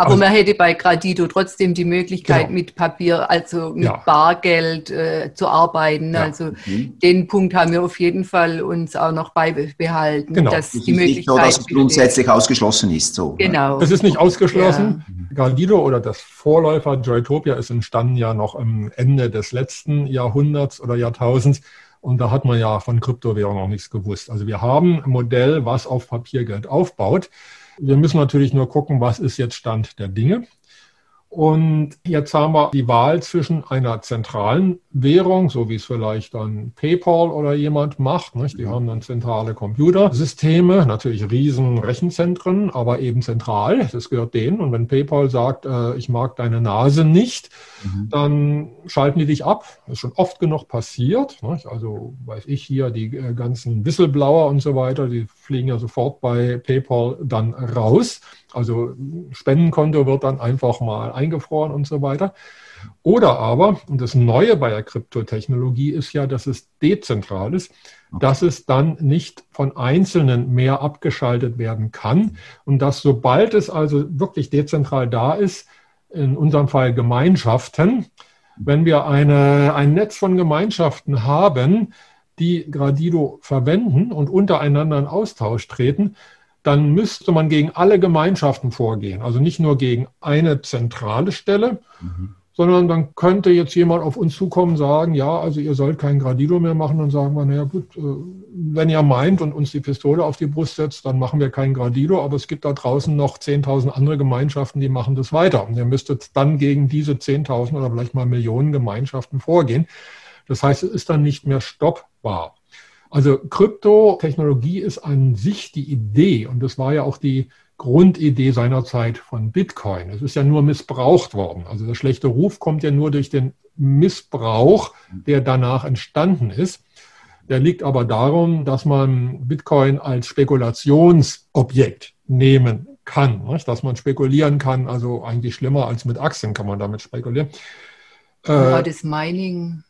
Aber also, man hätte bei Gradido trotzdem die Möglichkeit, genau. mit Papier, also mit ja. Bargeld äh, zu arbeiten. Ja. Also mhm. den Punkt haben wir auf jeden Fall uns auch noch beibehalten, genau. dass das die Möglichkeit nicht so, dass es grundsätzlich ausgeschlossen ist. So, ne? genau. Es ist nicht ausgeschlossen. Ja. Gradido oder das Vorläufer Joytopia ist entstanden ja noch am Ende des letzten Jahrhunderts oder Jahrtausends. Und da hat man ja von Kryptowährung noch nichts gewusst. Also wir haben ein Modell, was auf Papiergeld aufbaut. Wir müssen natürlich nur gucken, was ist jetzt Stand der Dinge. Und jetzt haben wir die Wahl zwischen einer zentralen Währung, so wie es vielleicht dann PayPal oder jemand macht. Nicht? Die haben dann zentrale Computersysteme, natürlich riesen Rechenzentren, aber eben zentral. Das gehört denen. Und wenn PayPal sagt, äh, ich mag deine Nase nicht, mhm. dann schalten die dich ab. Das ist schon oft genug passiert. Nicht? Also weiß ich hier, die äh, ganzen Whistleblower und so weiter, die fliegen ja sofort bei PayPal dann raus. Also Spendenkonto wird dann einfach mal eingefroren und so weiter. Oder aber, und das Neue bei der Kryptotechnologie ist ja, dass es dezentral ist, dass es dann nicht von Einzelnen mehr abgeschaltet werden kann und dass sobald es also wirklich dezentral da ist, in unserem Fall Gemeinschaften, wenn wir eine, ein Netz von Gemeinschaften haben, die Gradido verwenden und untereinander in Austausch treten, dann müsste man gegen alle Gemeinschaften vorgehen. Also nicht nur gegen eine zentrale Stelle, mhm. Sondern dann könnte jetzt jemand auf uns zukommen und sagen, ja, also ihr sollt kein Gradido mehr machen. Dann sagen wir, naja gut, äh, wenn ihr meint und uns die Pistole auf die Brust setzt, dann machen wir kein Gradido. Aber es gibt da draußen noch 10.000 andere Gemeinschaften, die machen das weiter. Und ihr müsstet dann gegen diese 10.000 oder vielleicht mal Millionen Gemeinschaften vorgehen. Das heißt, es ist dann nicht mehr stoppbar. Also Kryptotechnologie ist an sich die Idee und das war ja auch die Grundidee seinerzeit von Bitcoin. Es ist ja nur missbraucht worden. Also der schlechte Ruf kommt ja nur durch den Missbrauch, der danach entstanden ist. Der liegt aber darum, dass man Bitcoin als Spekulationsobjekt nehmen kann, nicht? dass man spekulieren kann. Also eigentlich schlimmer als mit Aktien kann man damit spekulieren. Ja, äh, das Mining.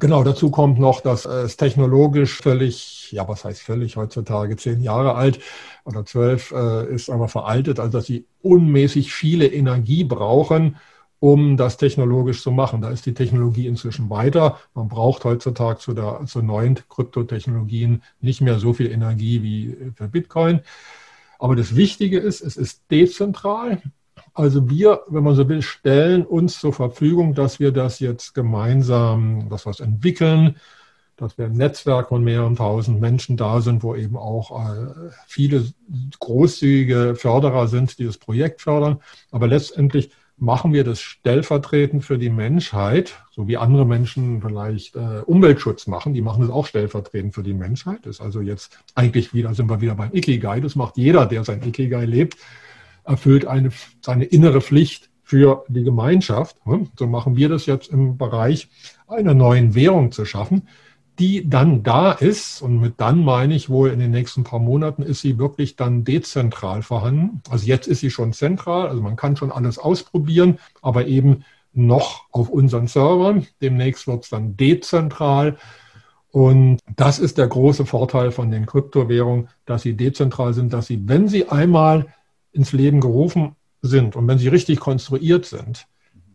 Genau, dazu kommt noch, dass es technologisch völlig, ja, was heißt völlig heutzutage, zehn Jahre alt oder zwölf, äh, ist aber veraltet, also dass sie unmäßig viele Energie brauchen, um das technologisch zu machen. Da ist die Technologie inzwischen weiter. Man braucht heutzutage zu, der, zu neuen Kryptotechnologien nicht mehr so viel Energie wie für Bitcoin. Aber das Wichtige ist, es ist dezentral. Also wir, wenn man so will, stellen uns zur Verfügung, dass wir das jetzt gemeinsam, dass wir es entwickeln, dass wir ein Netzwerk von mehreren tausend Menschen da sind, wo eben auch äh, viele großzügige Förderer sind, die das Projekt fördern. Aber letztendlich machen wir das stellvertretend für die Menschheit, so wie andere Menschen vielleicht äh, Umweltschutz machen. Die machen das auch stellvertretend für die Menschheit. Das ist also jetzt eigentlich wieder, sind wir wieder beim Ikigai. Das macht jeder, der sein Ikigai lebt erfüllt eine, seine innere Pflicht für die Gemeinschaft. So machen wir das jetzt im Bereich einer neuen Währung zu schaffen, die dann da ist, und mit dann meine ich wohl in den nächsten paar Monaten, ist sie wirklich dann dezentral vorhanden. Also jetzt ist sie schon zentral, also man kann schon alles ausprobieren, aber eben noch auf unseren Servern. Demnächst wird es dann dezentral. Und das ist der große Vorteil von den Kryptowährungen, dass sie dezentral sind, dass sie, wenn sie einmal ins Leben gerufen sind und wenn sie richtig konstruiert sind,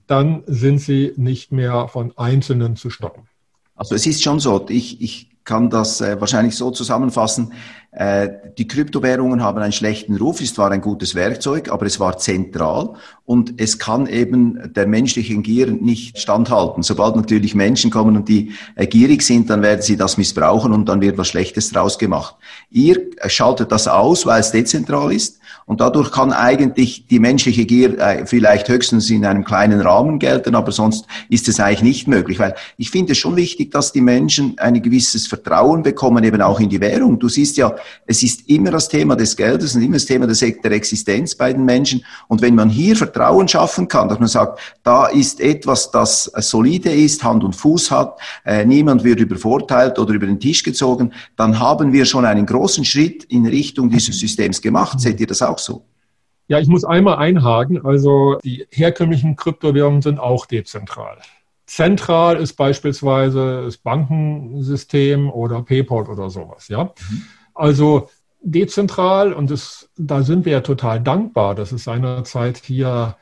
dann sind sie nicht mehr von Einzelnen zu stoppen. Also es ist schon so, ich, ich kann das äh, wahrscheinlich so zusammenfassen. Äh, die Kryptowährungen haben einen schlechten Ruf, ist zwar ein gutes Werkzeug, aber es war zentral und es kann eben der menschlichen Gier nicht standhalten. Sobald natürlich Menschen kommen und die äh, gierig sind, dann werden sie das missbrauchen und dann wird was Schlechtes draus gemacht. Ihr schaltet das aus, weil es dezentral ist und dadurch kann eigentlich die menschliche Gier äh, vielleicht höchstens in einem kleinen Rahmen gelten, aber sonst ist es eigentlich nicht möglich. Weil ich finde es schon wichtig, dass die Menschen ein gewisses Vertrauen bekommen, eben auch in die Währung. Du siehst ja, es ist immer das Thema des Geldes und immer das Thema der Existenz bei den Menschen. Und wenn man hier Vertrauen schaffen kann, dass man sagt, da ist etwas, das solide ist, Hand und Fuß hat, äh, niemand wird übervorteilt oder über den Tisch gezogen, dann haben wir schon einen großen Schritt in Richtung dieses Systems gemacht. Seht ihr das auch so? Ja, ich muss einmal einhaken. Also die herkömmlichen Kryptowährungen sind auch dezentral. Zentral ist beispielsweise das Bankensystem oder PayPal oder sowas. Ja, mhm. also dezentral und das, da sind wir ja total dankbar, dass es seinerzeit hier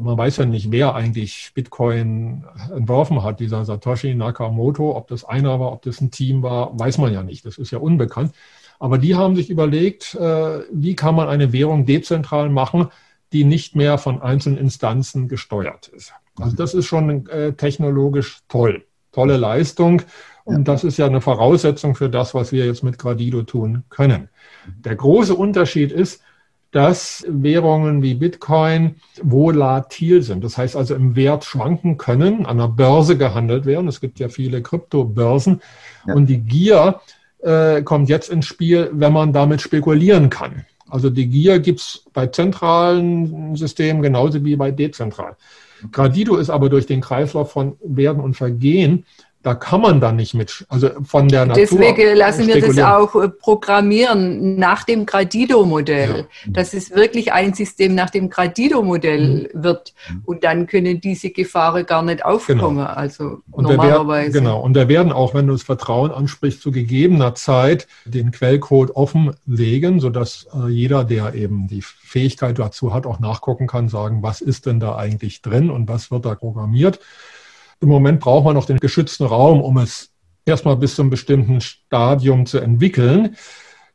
man weiß ja nicht, wer eigentlich Bitcoin entworfen hat, dieser Satoshi Nakamoto, ob das einer war, ob das ein Team war, weiß man ja nicht. Das ist ja unbekannt. Aber die haben sich überlegt, äh, wie kann man eine Währung dezentral machen, die nicht mehr von einzelnen Instanzen gesteuert ist. Also das ist schon äh, technologisch toll, tolle Leistung. Und das ist ja eine Voraussetzung für das, was wir jetzt mit Gradido tun können. Der große Unterschied ist, dass Währungen wie Bitcoin volatil sind. Das heißt also im Wert schwanken können, an der Börse gehandelt werden. Es gibt ja viele Kryptobörsen. Ja. Und die Gier äh, kommt jetzt ins Spiel, wenn man damit spekulieren kann. Also die Gier gibt es bei zentralen Systemen genauso wie bei dezentral. Gradido ist aber durch den Kreislauf von Werden und Vergehen da kann man dann nicht mit, also von der Natur. Deswegen lassen wir das auch äh, programmieren nach dem Gradido-Modell. Ja. Das ist wirklich ein System nach dem Gradido-Modell mhm. wird. Und dann können diese Gefahren gar nicht aufkommen. Genau. Also und normalerweise. Werden, genau. Und da werden auch, wenn du das Vertrauen ansprichst, zu gegebener Zeit den Quellcode offenlegen, sodass äh, jeder, der eben die Fähigkeit dazu hat, auch nachgucken kann, sagen, was ist denn da eigentlich drin und was wird da programmiert. Im Moment braucht man noch den geschützten Raum, um es erstmal bis zu einem bestimmten Stadium zu entwickeln.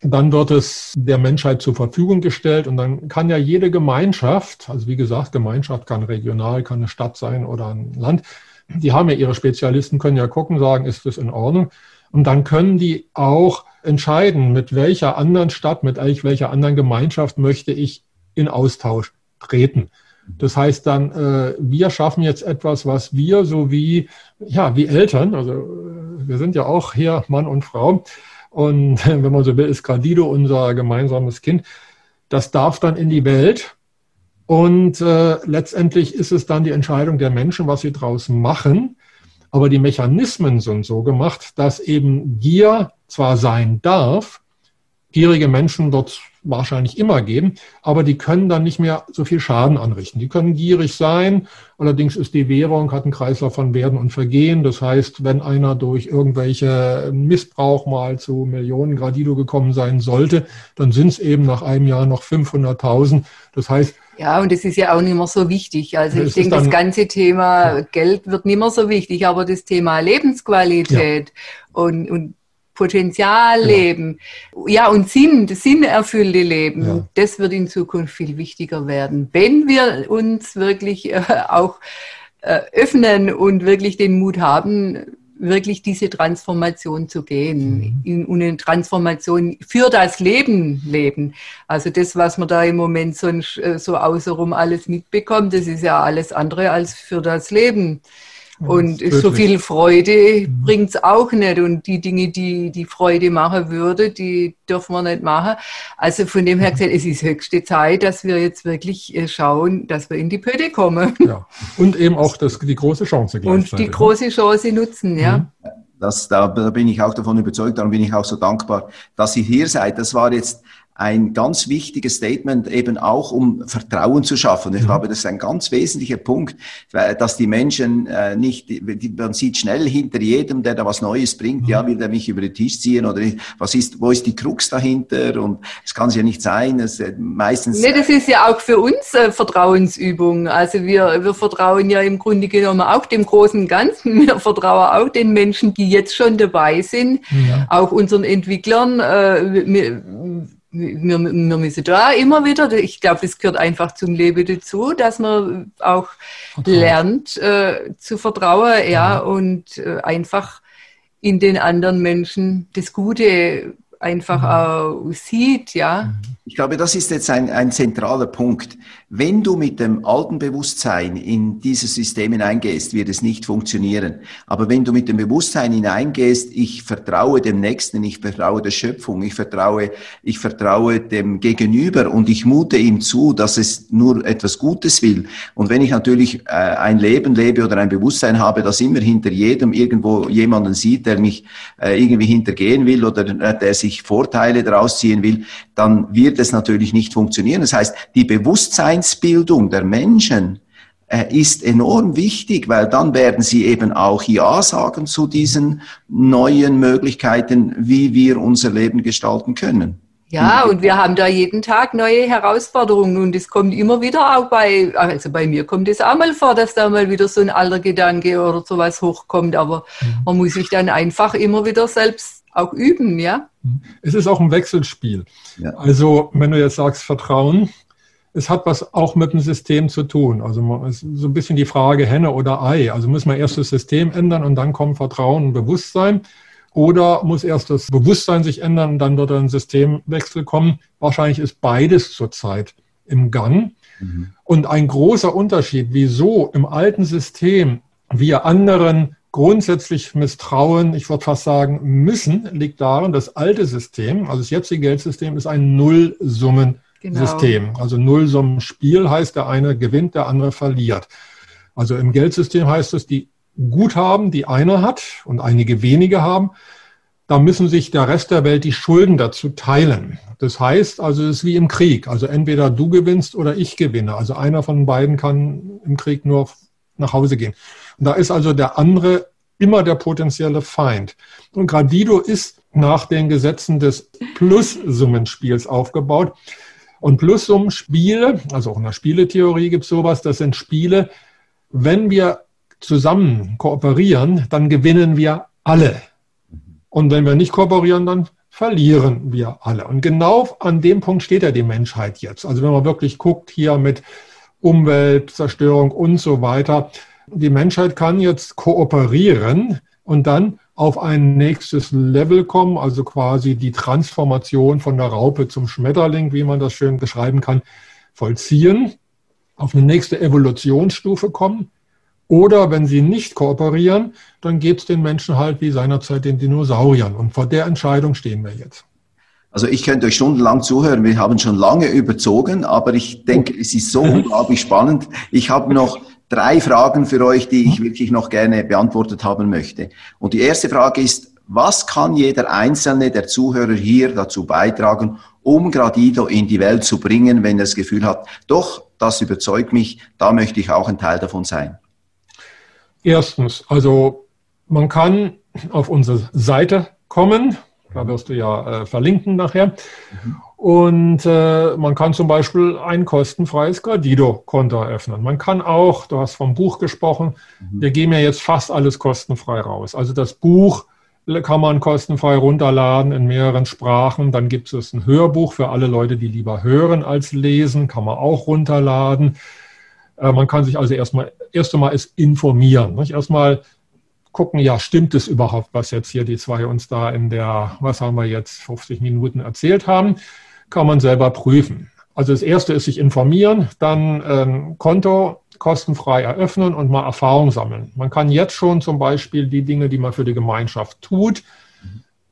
Dann wird es der Menschheit zur Verfügung gestellt und dann kann ja jede Gemeinschaft, also wie gesagt, Gemeinschaft kann regional, kann eine Stadt sein oder ein Land, die haben ja ihre Spezialisten, können ja gucken, sagen, ist das in Ordnung? Und dann können die auch entscheiden, mit welcher anderen Stadt, mit welcher anderen Gemeinschaft möchte ich in Austausch treten. Das heißt dann, äh, wir schaffen jetzt etwas, was wir so wie, ja, wie Eltern, also äh, wir sind ja auch hier Mann und Frau und wenn man so will, ist Gradido unser gemeinsames Kind. Das darf dann in die Welt und äh, letztendlich ist es dann die Entscheidung der Menschen, was sie draußen machen. Aber die Mechanismen sind so gemacht, dass eben Gier zwar sein darf, gierige Menschen dort wahrscheinlich immer geben, aber die können dann nicht mehr so viel Schaden anrichten. Die können gierig sein, allerdings ist die Währung, hat einen Kreislauf von Werden und Vergehen. Das heißt, wenn einer durch irgendwelche Missbrauch mal zu Millionen Gradido gekommen sein sollte, dann sind es eben nach einem Jahr noch 500.000. Das heißt, ja, und das ist ja auch nicht mehr so wichtig. Also ich denke, das ganze Thema ja. Geld wird nicht mehr so wichtig, aber das Thema Lebensqualität ja. und, und Potenzial leben. Ja, und Sinn, sinnerfüllte Leben, ja. das wird in Zukunft viel wichtiger werden, wenn wir uns wirklich äh, auch äh, öffnen und wirklich den Mut haben, wirklich diese Transformation zu gehen mhm. in, und eine Transformation für das Leben leben. Also das, was man da im Moment so, äh, so außenrum alles mitbekommt, das ist ja alles andere als für das Leben. Und so viel Freude mhm. bringt es auch nicht. Und die Dinge, die die Freude machen würde, die dürfen wir nicht machen. Also von dem her gesehen, es ist höchste Zeit, dass wir jetzt wirklich äh, schauen, dass wir in die Pötte kommen. Ja. Und eben auch das, die große Chance gleichzeitig. Und die ne? große Chance nutzen, ja. Mhm. Das, da bin ich auch davon überzeugt, darum bin ich auch so dankbar, dass ihr hier seid. Das war jetzt ein ganz wichtiges Statement eben auch, um Vertrauen zu schaffen. Ich mhm. glaube, das ist ein ganz wesentlicher Punkt, dass die Menschen äh, nicht, man sieht schnell hinter jedem, der da was Neues bringt, mhm. ja, will der mich über den Tisch ziehen oder was ist, wo ist die Krux dahinter? Und es kann es ja nicht sein, es äh, meistens. Nee, das ist ja auch für uns Vertrauensübung. Also wir, wir vertrauen ja im Grunde genommen auch dem großen Ganzen. Wir vertrauen auch den Menschen, die jetzt schon dabei sind, ja. auch unseren Entwicklern. Äh, wir, wir, wir müssen da immer wieder, ich glaube, das gehört einfach zum Leben dazu, dass man auch Vertrauen. lernt äh, zu vertrauen, ja, ja. und äh, einfach in den anderen Menschen das Gute einfach mhm. auch sieht, ja. Mhm. Ich glaube, das ist jetzt ein, ein zentraler Punkt. Wenn du mit dem alten Bewusstsein in dieses System hineingehst, wird es nicht funktionieren. Aber wenn du mit dem Bewusstsein hineingehst, ich vertraue dem Nächsten, ich vertraue der Schöpfung, ich vertraue, ich vertraue dem Gegenüber und ich mute ihm zu, dass es nur etwas Gutes will. Und wenn ich natürlich äh, ein Leben lebe oder ein Bewusstsein habe, das immer hinter jedem irgendwo jemanden sieht, der mich äh, irgendwie hintergehen will oder äh, der sich Vorteile daraus ziehen will, dann wird es natürlich nicht funktionieren. Das heißt, die Bewusstsein Bewusstseinsbildung der Menschen äh, ist enorm wichtig, weil dann werden sie eben auch Ja sagen zu diesen neuen Möglichkeiten, wie wir unser Leben gestalten können. Ja, und wir haben da jeden Tag neue Herausforderungen und es kommt immer wieder auch bei, also bei mir kommt es auch mal vor, dass da mal wieder so ein alter Gedanke oder sowas hochkommt, aber mhm. man muss sich dann einfach immer wieder selbst auch üben, ja. Es ist auch ein Wechselspiel. Ja. Also, wenn du jetzt sagst Vertrauen, es hat was auch mit dem System zu tun. Also es ist so ein bisschen die Frage Henne oder Ei. Also muss man erst das System ändern und dann kommt Vertrauen und Bewusstsein. Oder muss erst das Bewusstsein sich ändern und dann wird ein Systemwechsel kommen? Wahrscheinlich ist beides zurzeit im Gang. Mhm. Und ein großer Unterschied, wieso im alten System wir anderen grundsätzlich misstrauen, ich würde fast sagen müssen, liegt darin, das alte System, also das jetzige Geldsystem, ist ein Nullsummen genau. Also Nullsummenspiel heißt, der eine gewinnt, der andere verliert. Also im Geldsystem heißt es, die Guthaben, die einer hat und einige wenige haben, da müssen sich der Rest der Welt die Schulden dazu teilen. Das heißt also, es ist wie im Krieg. Also entweder du gewinnst oder ich gewinne. Also einer von beiden kann im Krieg nur nach Hause gehen. Da ist also der andere immer der potenzielle Feind. Und Gradido ist nach den Gesetzen des Plussummenspiels aufgebaut. Und Plussummenspiele, also auch in der Spieletheorie gibt es sowas, das sind Spiele, wenn wir zusammen kooperieren, dann gewinnen wir alle. Und wenn wir nicht kooperieren, dann verlieren wir alle. Und genau an dem Punkt steht ja die Menschheit jetzt. Also wenn man wirklich guckt hier mit Umweltzerstörung und so weiter, die Menschheit kann jetzt kooperieren und dann auf ein nächstes Level kommen, also quasi die Transformation von der Raupe zum Schmetterling, wie man das schön beschreiben kann, vollziehen, auf eine nächste Evolutionsstufe kommen. Oder wenn sie nicht kooperieren, dann geht es den Menschen halt wie seinerzeit den Dinosauriern. Und vor der Entscheidung stehen wir jetzt. Also ich könnte euch stundenlang zuhören. Wir haben schon lange überzogen, aber ich denke, es ist so unglaublich spannend. Ich habe noch drei Fragen für euch, die ich wirklich noch gerne beantwortet haben möchte. Und die erste Frage ist, was kann jeder einzelne der Zuhörer hier dazu beitragen, um Gradido in die Welt zu bringen, wenn er das Gefühl hat, doch, das überzeugt mich, da möchte ich auch ein Teil davon sein? Erstens, also man kann auf unsere Seite kommen, da wirst du ja äh, verlinken nachher. Mhm. Und äh, man kann zum Beispiel ein kostenfreies Gradido-Konto eröffnen. Man kann auch, du hast vom Buch gesprochen, mhm. wir geben ja jetzt fast alles kostenfrei raus. Also das Buch kann man kostenfrei runterladen in mehreren Sprachen. Dann gibt es ein Hörbuch für alle Leute, die lieber hören als lesen, kann man auch runterladen. Äh, man kann sich also erstmal erst einmal informieren. Nicht? Erstmal gucken, ja, stimmt es überhaupt, was jetzt hier die zwei uns da in der, was haben wir jetzt, 50 Minuten erzählt haben kann man selber prüfen. Also das erste ist sich informieren, dann ein Konto kostenfrei eröffnen und mal Erfahrung sammeln. Man kann jetzt schon zum Beispiel die Dinge, die man für die Gemeinschaft tut,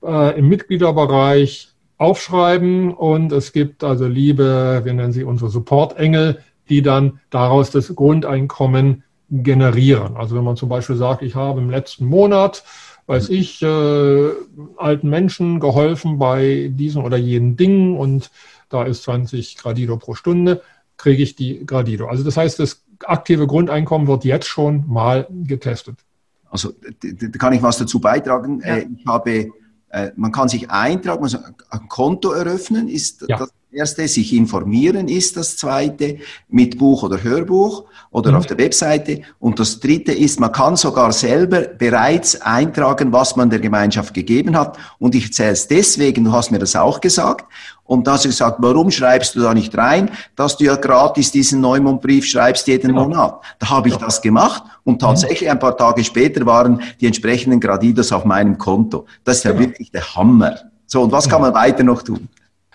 äh, im Mitgliederbereich aufschreiben und es gibt also liebe, wir nennen sie unsere Support-Engel, die dann daraus das Grundeinkommen generieren. Also wenn man zum Beispiel sagt, ich habe im letzten Monat weiß ich, äh, alten Menschen geholfen bei diesem oder jenen Dingen und da ist 20 Gradido pro Stunde, kriege ich die Gradido. Also das heißt, das aktive Grundeinkommen wird jetzt schon mal getestet. Also da kann ich was dazu beitragen. Ja. Äh, ich habe, äh, man kann sich eintragen, also ein Konto eröffnen, ist ja. das erste, sich informieren ist das zweite, mit Buch oder Hörbuch oder mhm. auf der Webseite. Und das dritte ist, man kann sogar selber bereits eintragen, was man der Gemeinschaft gegeben hat. Und ich erzähle es deswegen, du hast mir das auch gesagt. Und da hast du gesagt, warum schreibst du da nicht rein, dass du ja gratis diesen Neumondbrief schreibst jeden genau. Monat. Da habe ich ja. das gemacht und mhm. tatsächlich ein paar Tage später waren die entsprechenden Gradidos auf meinem Konto. Das ist ja genau. wirklich der Hammer. So, und was kann man weiter noch tun?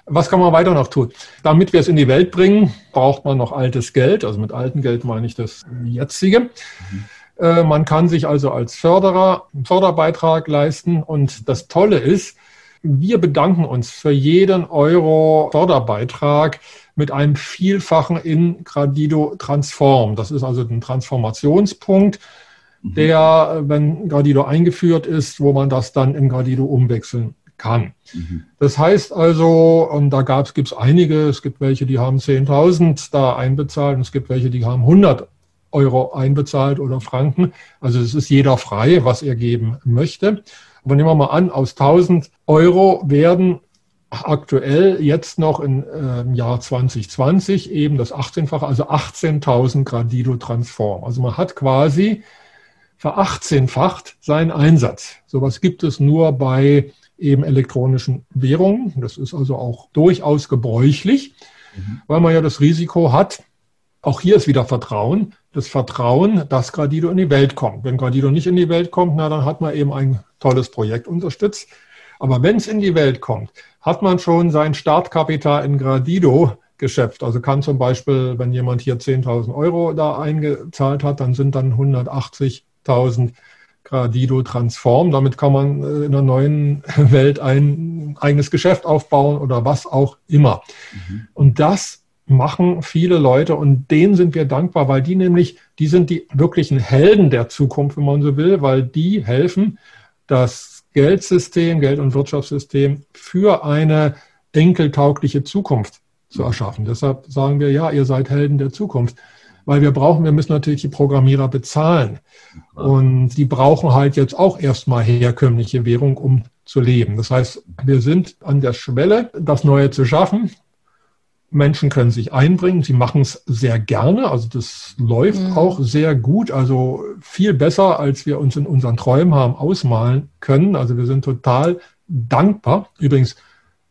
Was kann man weiter noch tun? Damit wir es in die Welt bringen, braucht man noch altes Geld. Also mit altem Geld meine ich das jetzige. Mhm. Äh, man kann sich also als Förderer einen Förderbeitrag leisten. Und das Tolle ist, wir bedanken uns für jeden Euro Förderbeitrag mit einem Vielfachen in Gradido Transform. Das ist also ein Transformationspunkt, mhm. der, wenn Gradido eingeführt ist, wo man das dann in Gradido umwechseln kann. Mhm. Das heißt also, und da gibt es einige, es gibt welche, die haben 10.000 da einbezahlt und es gibt welche, die haben 100 Euro einbezahlt oder Franken. Also es ist jeder frei, was er geben möchte. Aber nehmen wir mal an, aus 1000 Euro werden aktuell jetzt noch im äh, Jahr 2020 eben das 18-fache, also 18.000 Gradido Transform. Also man hat quasi verachtzehnfacht seinen Einsatz. Sowas gibt es nur bei eben elektronischen Währungen. Das ist also auch durchaus gebräuchlich, mhm. weil man ja das Risiko hat, auch hier ist wieder Vertrauen, das Vertrauen, dass Gradido in die Welt kommt. Wenn Gradido nicht in die Welt kommt, na, dann hat man eben ein tolles Projekt unterstützt. Aber wenn es in die Welt kommt, hat man schon sein Startkapital in Gradido geschöpft. Also kann zum Beispiel, wenn jemand hier 10.000 Euro da eingezahlt hat, dann sind dann 180.000 Gradido Transform. Damit kann man äh, in der neuen Welt ein eigenes Geschäft aufbauen oder was auch immer. Mhm. Und das machen viele Leute und denen sind wir dankbar, weil die nämlich, die sind die wirklichen Helden der Zukunft, wenn man so will, weil die helfen, das Geldsystem, Geld- und Wirtschaftssystem für eine enkeltaugliche Zukunft zu erschaffen. Deshalb sagen wir, ja, ihr seid Helden der Zukunft weil wir brauchen, wir müssen natürlich die Programmierer bezahlen. Und die brauchen halt jetzt auch erstmal herkömmliche Währung, um zu leben. Das heißt, wir sind an der Schwelle, das Neue zu schaffen. Menschen können sich einbringen, sie machen es sehr gerne, also das läuft mhm. auch sehr gut, also viel besser, als wir uns in unseren Träumen haben ausmalen können. Also wir sind total dankbar. Übrigens,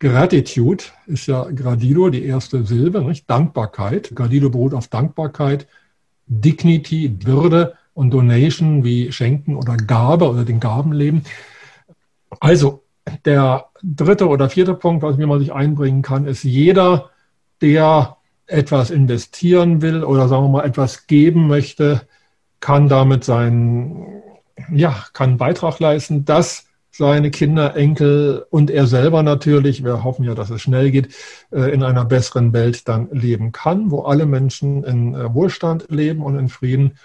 Gratitude ist ja Gradido, die erste Silbe, nicht? Dankbarkeit. Gradido beruht auf Dankbarkeit, Dignity, Würde und Donation wie Schenken oder Gabe oder den Gabenleben. Also der dritte oder vierte Punkt, was man sich einbringen kann, ist jeder, der etwas investieren will oder sagen wir mal etwas geben möchte, kann damit seinen, ja, kann einen Beitrag leisten, dass seine Kinder, Enkel und er selber natürlich, wir hoffen ja, dass es schnell geht, äh, in einer besseren Welt dann leben kann, wo alle Menschen in äh, Wohlstand leben und in Frieden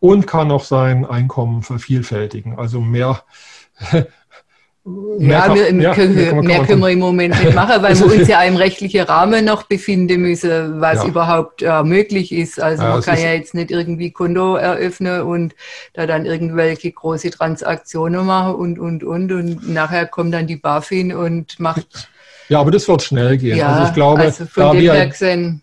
und kann auch sein Einkommen vervielfältigen. Also mehr ja, wir, ja, können, mehr, mehr können wir im Moment nicht machen, weil wir uns ja im rechtlichen Rahmen noch befinden müssen, was ja. überhaupt äh, möglich ist. Also ja, man kann ja jetzt nicht irgendwie Konto eröffnen und da dann irgendwelche große Transaktionen machen und, und, und. Und nachher kommt dann die BaFin und macht... Ja, aber das wird schnell gehen. Ja, also ich glaube, also da, wir,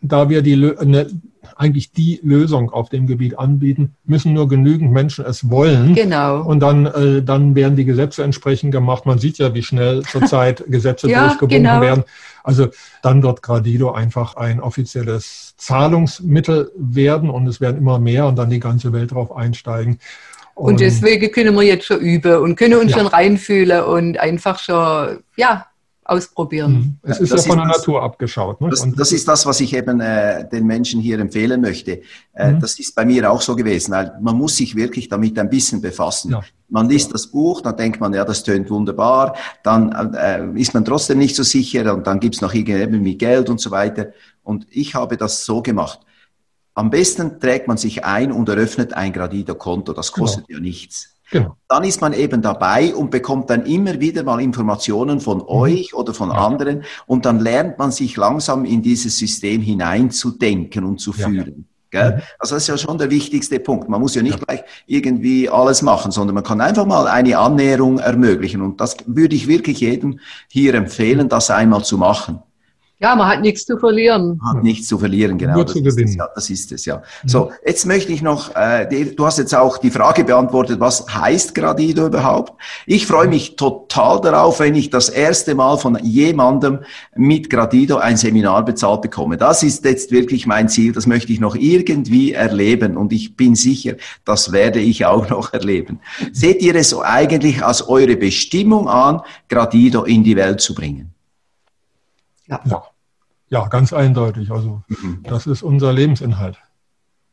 da wir die... Ne, eigentlich die Lösung auf dem Gebiet anbieten, müssen nur genügend Menschen es wollen. Genau. Und dann, äh, dann werden die Gesetze entsprechend gemacht. Man sieht ja, wie schnell zurzeit Gesetze ja, durchgewunken genau. werden. Also dann wird Gradido einfach ein offizielles Zahlungsmittel werden und es werden immer mehr und dann die ganze Welt darauf einsteigen. Und, und, deswegen können wir jetzt schon üben und können uns ja. schon reinfühlen und einfach schon, ja, ausprobieren. Mhm. Es ist das ja von der Natur abgeschaut. Ne? Das, das, ist das, was ich eben äh, den Menschen hier empfehlen möchte. Äh, mhm. Das ist bei mir auch so gewesen, weil man muss sich wirklich damit ein bisschen befassen. Ja. Man liest das Buch, dann denkt man, ja, das tönt wunderbar, dann äh, ist man trotzdem nicht so sicher und dann gibt's noch irgendwie Geld und so weiter. Und ich habe das so gemacht. Am besten trägt man sich ein und eröffnet ein Gradido-Konto. Das kostet genau. ja nichts. Genau. Dann ist man eben dabei und bekommt dann immer wieder mal Informationen von mhm. euch oder von ja. anderen und dann lernt man sich langsam in dieses System hineinzudenken und zu fühlen. Gell? Mhm. Also das ist ja schon der wichtigste Punkt. Man muss ja nicht ja. gleich irgendwie alles machen, sondern man kann einfach mal eine Annäherung ermöglichen. Und das würde ich wirklich jedem hier empfehlen, das einmal zu machen. Ja, man hat nichts zu verlieren. Man hat nichts zu verlieren, genau. Nur das, zu ist es, ja, das ist es, ja. Mhm. So, jetzt möchte ich noch, äh, die, du hast jetzt auch die Frage beantwortet, was heißt Gradido überhaupt? Ich freue mich total darauf, wenn ich das erste Mal von jemandem mit Gradido ein Seminar bezahlt bekomme. Das ist jetzt wirklich mein Ziel, das möchte ich noch irgendwie erleben und ich bin sicher, das werde ich auch noch erleben. Seht ihr es eigentlich als eure Bestimmung an, Gradido in die Welt zu bringen? Ja. Ja. Ganz eindeutig. Also mhm. das ist unser Lebensinhalt.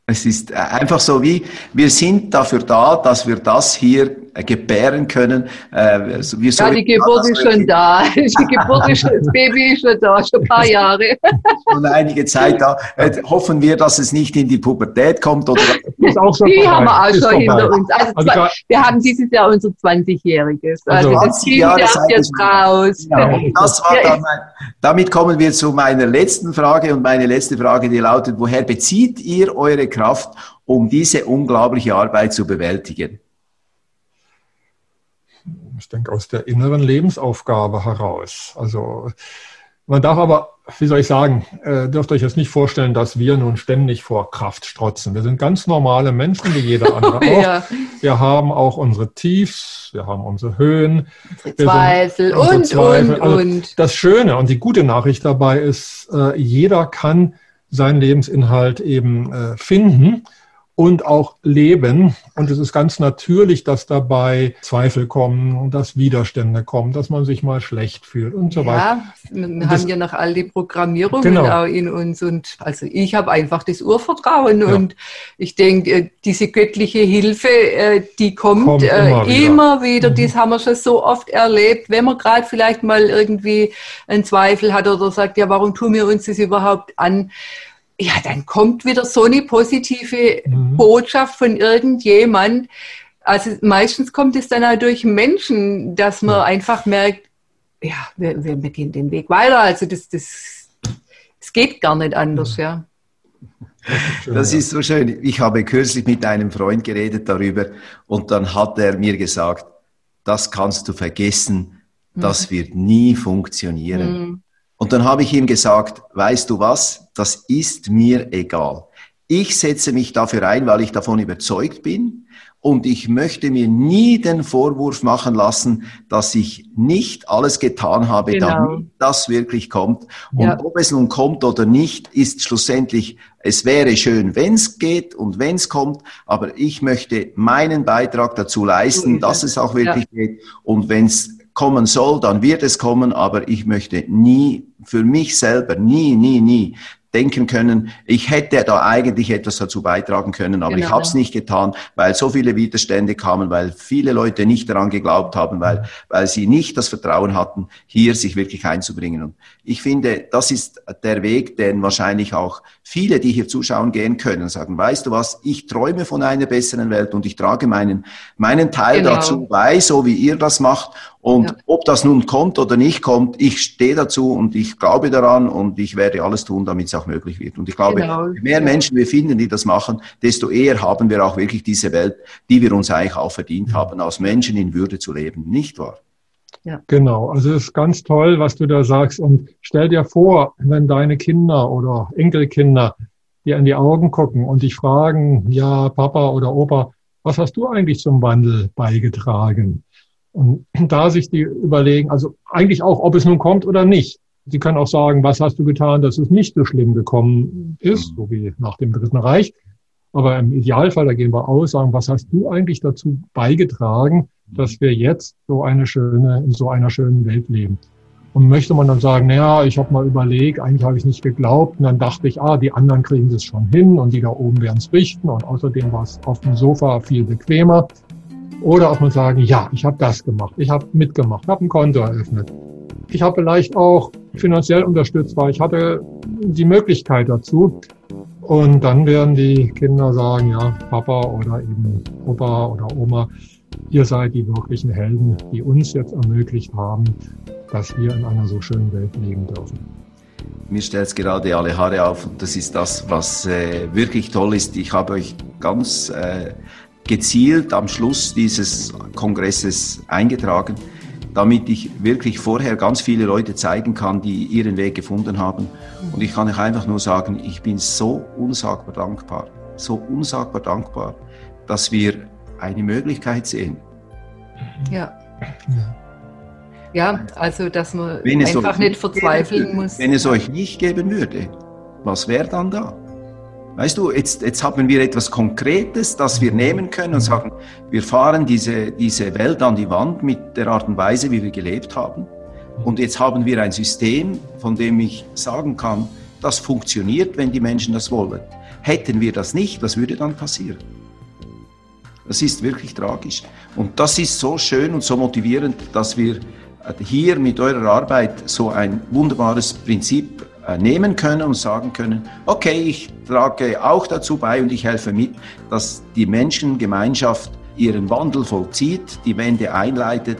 Es ist äh, einfach so wie, wir sind dafür da, dass wir das hier äh, gebären können. Äh, ja, die Geburt ist schon da. Die Geburt ist schon, das Baby ist schon da, schon ein paar Jahre. Schon einige Zeit da. Hoffen wir, dass es nicht in die Pubertät kommt. Oder ist auch schon die vorbei. haben wir auch ist schon vorbei. hinter uns. Also, also wir haben dieses Jahr unser 20-jähriges. Also, also das Kind darf jetzt raus. Genau. Das war dann mein, damit kommen wir zu meiner letzten Frage. Und meine letzte Frage, die lautet, woher bezieht ihr eure Kraft, um diese unglaubliche Arbeit zu bewältigen? ich denke, aus der inneren Lebensaufgabe heraus. Also man darf aber, wie soll ich sagen, äh, dürft euch jetzt nicht vorstellen, dass wir nun ständig vor Kraft strotzen. Wir sind ganz normale Menschen, wie jeder andere auch. ja. Wir haben auch unsere Tiefs, wir haben unsere Höhen. Unsere Zweifel unsere und, Zweifel. und, also und. Das Schöne und die gute Nachricht dabei ist, äh, jeder kann seinen Lebensinhalt eben äh, finden und auch leben. Und es ist ganz natürlich, dass dabei Zweifel kommen und dass Widerstände kommen, dass man sich mal schlecht fühlt und so weiter. Ja, wir haben ja noch all die Programmierungen genau. in uns. Und also ich habe einfach das Urvertrauen ja. und ich denke, äh, diese göttliche Hilfe, äh, die kommt, kommt immer, äh, wieder. immer wieder. Mhm. Das haben wir schon so oft erlebt. Wenn man gerade vielleicht mal irgendwie einen Zweifel hat oder sagt, ja, warum tun wir uns das überhaupt an? Ja, dann kommt wieder so eine positive mhm. Botschaft von irgendjemand. Also meistens kommt es dann auch durch Menschen, dass man ja. einfach merkt, ja, wir, wir, gehen den Weg weiter. Also das, das, das geht gar nicht anders, ja. Das ist so schön. Ich habe kürzlich mit einem Freund geredet darüber und dann hat er mir gesagt, das kannst du vergessen, das mhm. wird nie funktionieren. Und dann habe ich ihm gesagt, weißt du was, das ist mir egal. Ich setze mich dafür ein, weil ich davon überzeugt bin und ich möchte mir nie den Vorwurf machen lassen, dass ich nicht alles getan habe, genau. damit das wirklich kommt. Und ja. ob es nun kommt oder nicht, ist schlussendlich, es wäre schön, wenn es geht und wenn es kommt, aber ich möchte meinen Beitrag dazu leisten, dass es auch wirklich ja. geht. Und wenn es kommen soll, dann wird es kommen, aber ich möchte nie, für mich selber, nie, nie, nie denken können, ich hätte da eigentlich etwas dazu beitragen können, aber genau. ich habe es nicht getan, weil so viele Widerstände kamen, weil viele Leute nicht daran geglaubt haben, weil, weil sie nicht das Vertrauen hatten, hier sich wirklich einzubringen. Und ich finde, das ist der Weg, den wahrscheinlich auch viele, die hier zuschauen, gehen können, sagen, weißt du was, ich träume von einer besseren Welt und ich trage meinen, meinen Teil genau. dazu bei, so wie ihr das macht. Und ja. ob das nun kommt oder nicht kommt, ich stehe dazu und ich glaube daran und ich werde alles tun, damit es auch möglich wird. Und ich glaube, genau. je mehr Menschen wir finden, die das machen, desto eher haben wir auch wirklich diese Welt, die wir uns eigentlich auch verdient haben, als Menschen in Würde zu leben. Nicht wahr? Ja. Genau, also es ist ganz toll, was du da sagst. Und stell dir vor, wenn deine Kinder oder Enkelkinder dir in die Augen gucken und dich fragen, ja, Papa oder Opa, was hast du eigentlich zum Wandel beigetragen? Und da sich die überlegen, also eigentlich auch, ob es nun kommt oder nicht. Sie können auch sagen, was hast du getan, dass es nicht so schlimm gekommen ist, so wie nach dem Dritten Reich. Aber im Idealfall, da gehen wir aus, sagen, was hast du eigentlich dazu beigetragen, dass wir jetzt so eine schöne, in so einer schönen Welt leben? Und möchte man dann sagen, naja, ich habe mal überlegt, eigentlich habe ich nicht geglaubt. Und dann dachte ich, ah, die anderen kriegen das schon hin und die da oben werden es richten. Und außerdem war es auf dem Sofa viel bequemer. Oder auch mal sagen, ja, ich habe das gemacht, ich habe mitgemacht, habe ein Konto eröffnet. Ich habe vielleicht auch finanziell unterstützt, weil ich hatte die Möglichkeit dazu. Und dann werden die Kinder sagen, ja, Papa oder eben Opa oder Oma, Ihr seid die wirklichen Helden, die uns jetzt ermöglicht haben, dass wir in einer so schönen Welt leben dürfen. Mir stellt es gerade alle Haare auf und das ist das, was äh, wirklich toll ist. Ich habe euch ganz äh, gezielt am Schluss dieses Kongresses eingetragen, damit ich wirklich vorher ganz viele Leute zeigen kann, die ihren Weg gefunden haben. Und ich kann euch einfach nur sagen, ich bin so unsagbar dankbar, so unsagbar dankbar, dass wir eine Möglichkeit sehen. Ja. Ja, also dass man einfach nicht verzweifeln muss. Wenn es euch nicht geben würde, was wäre dann da? Weißt du, jetzt, jetzt haben wir etwas Konkretes, das wir nehmen können und sagen, wir fahren diese, diese Welt an die Wand mit der Art und Weise, wie wir gelebt haben. Und jetzt haben wir ein System, von dem ich sagen kann, das funktioniert, wenn die Menschen das wollen. Hätten wir das nicht, was würde dann passieren? Das ist wirklich tragisch. Und das ist so schön und so motivierend, dass wir hier mit eurer Arbeit so ein wunderbares Prinzip nehmen können und sagen können, okay, ich trage auch dazu bei und ich helfe mit, dass die Menschengemeinschaft ihren Wandel vollzieht, die Wende einleitet,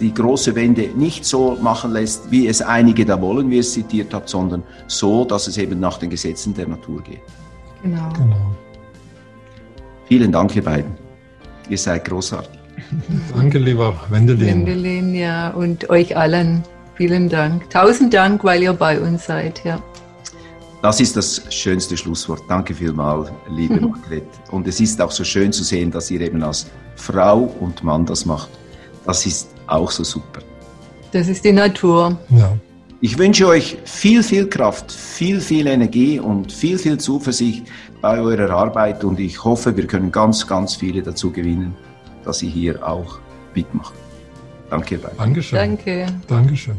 die große Wende nicht so machen lässt, wie es einige da wollen, wie ihr es zitiert habt, sondern so, dass es eben nach den Gesetzen der Natur geht. Genau. genau. Vielen Dank, ihr beiden. Ihr seid großartig. Danke, lieber Wendelin. Wendelin, ja, und euch allen. Vielen Dank. Tausend Dank, weil ihr bei uns seid. Ja. Das ist das schönste Schlusswort. Danke vielmals, liebe Margret. Und es ist auch so schön zu sehen, dass ihr eben als Frau und Mann das macht. Das ist auch so super. Das ist die Natur. Ja. Ich wünsche euch viel, viel Kraft, viel, viel Energie und viel, viel Zuversicht bei eurer Arbeit und ich hoffe, wir können ganz, ganz viele dazu gewinnen, dass ihr hier auch mitmacht. Danke. Dankeschön. Danke. Dankeschön.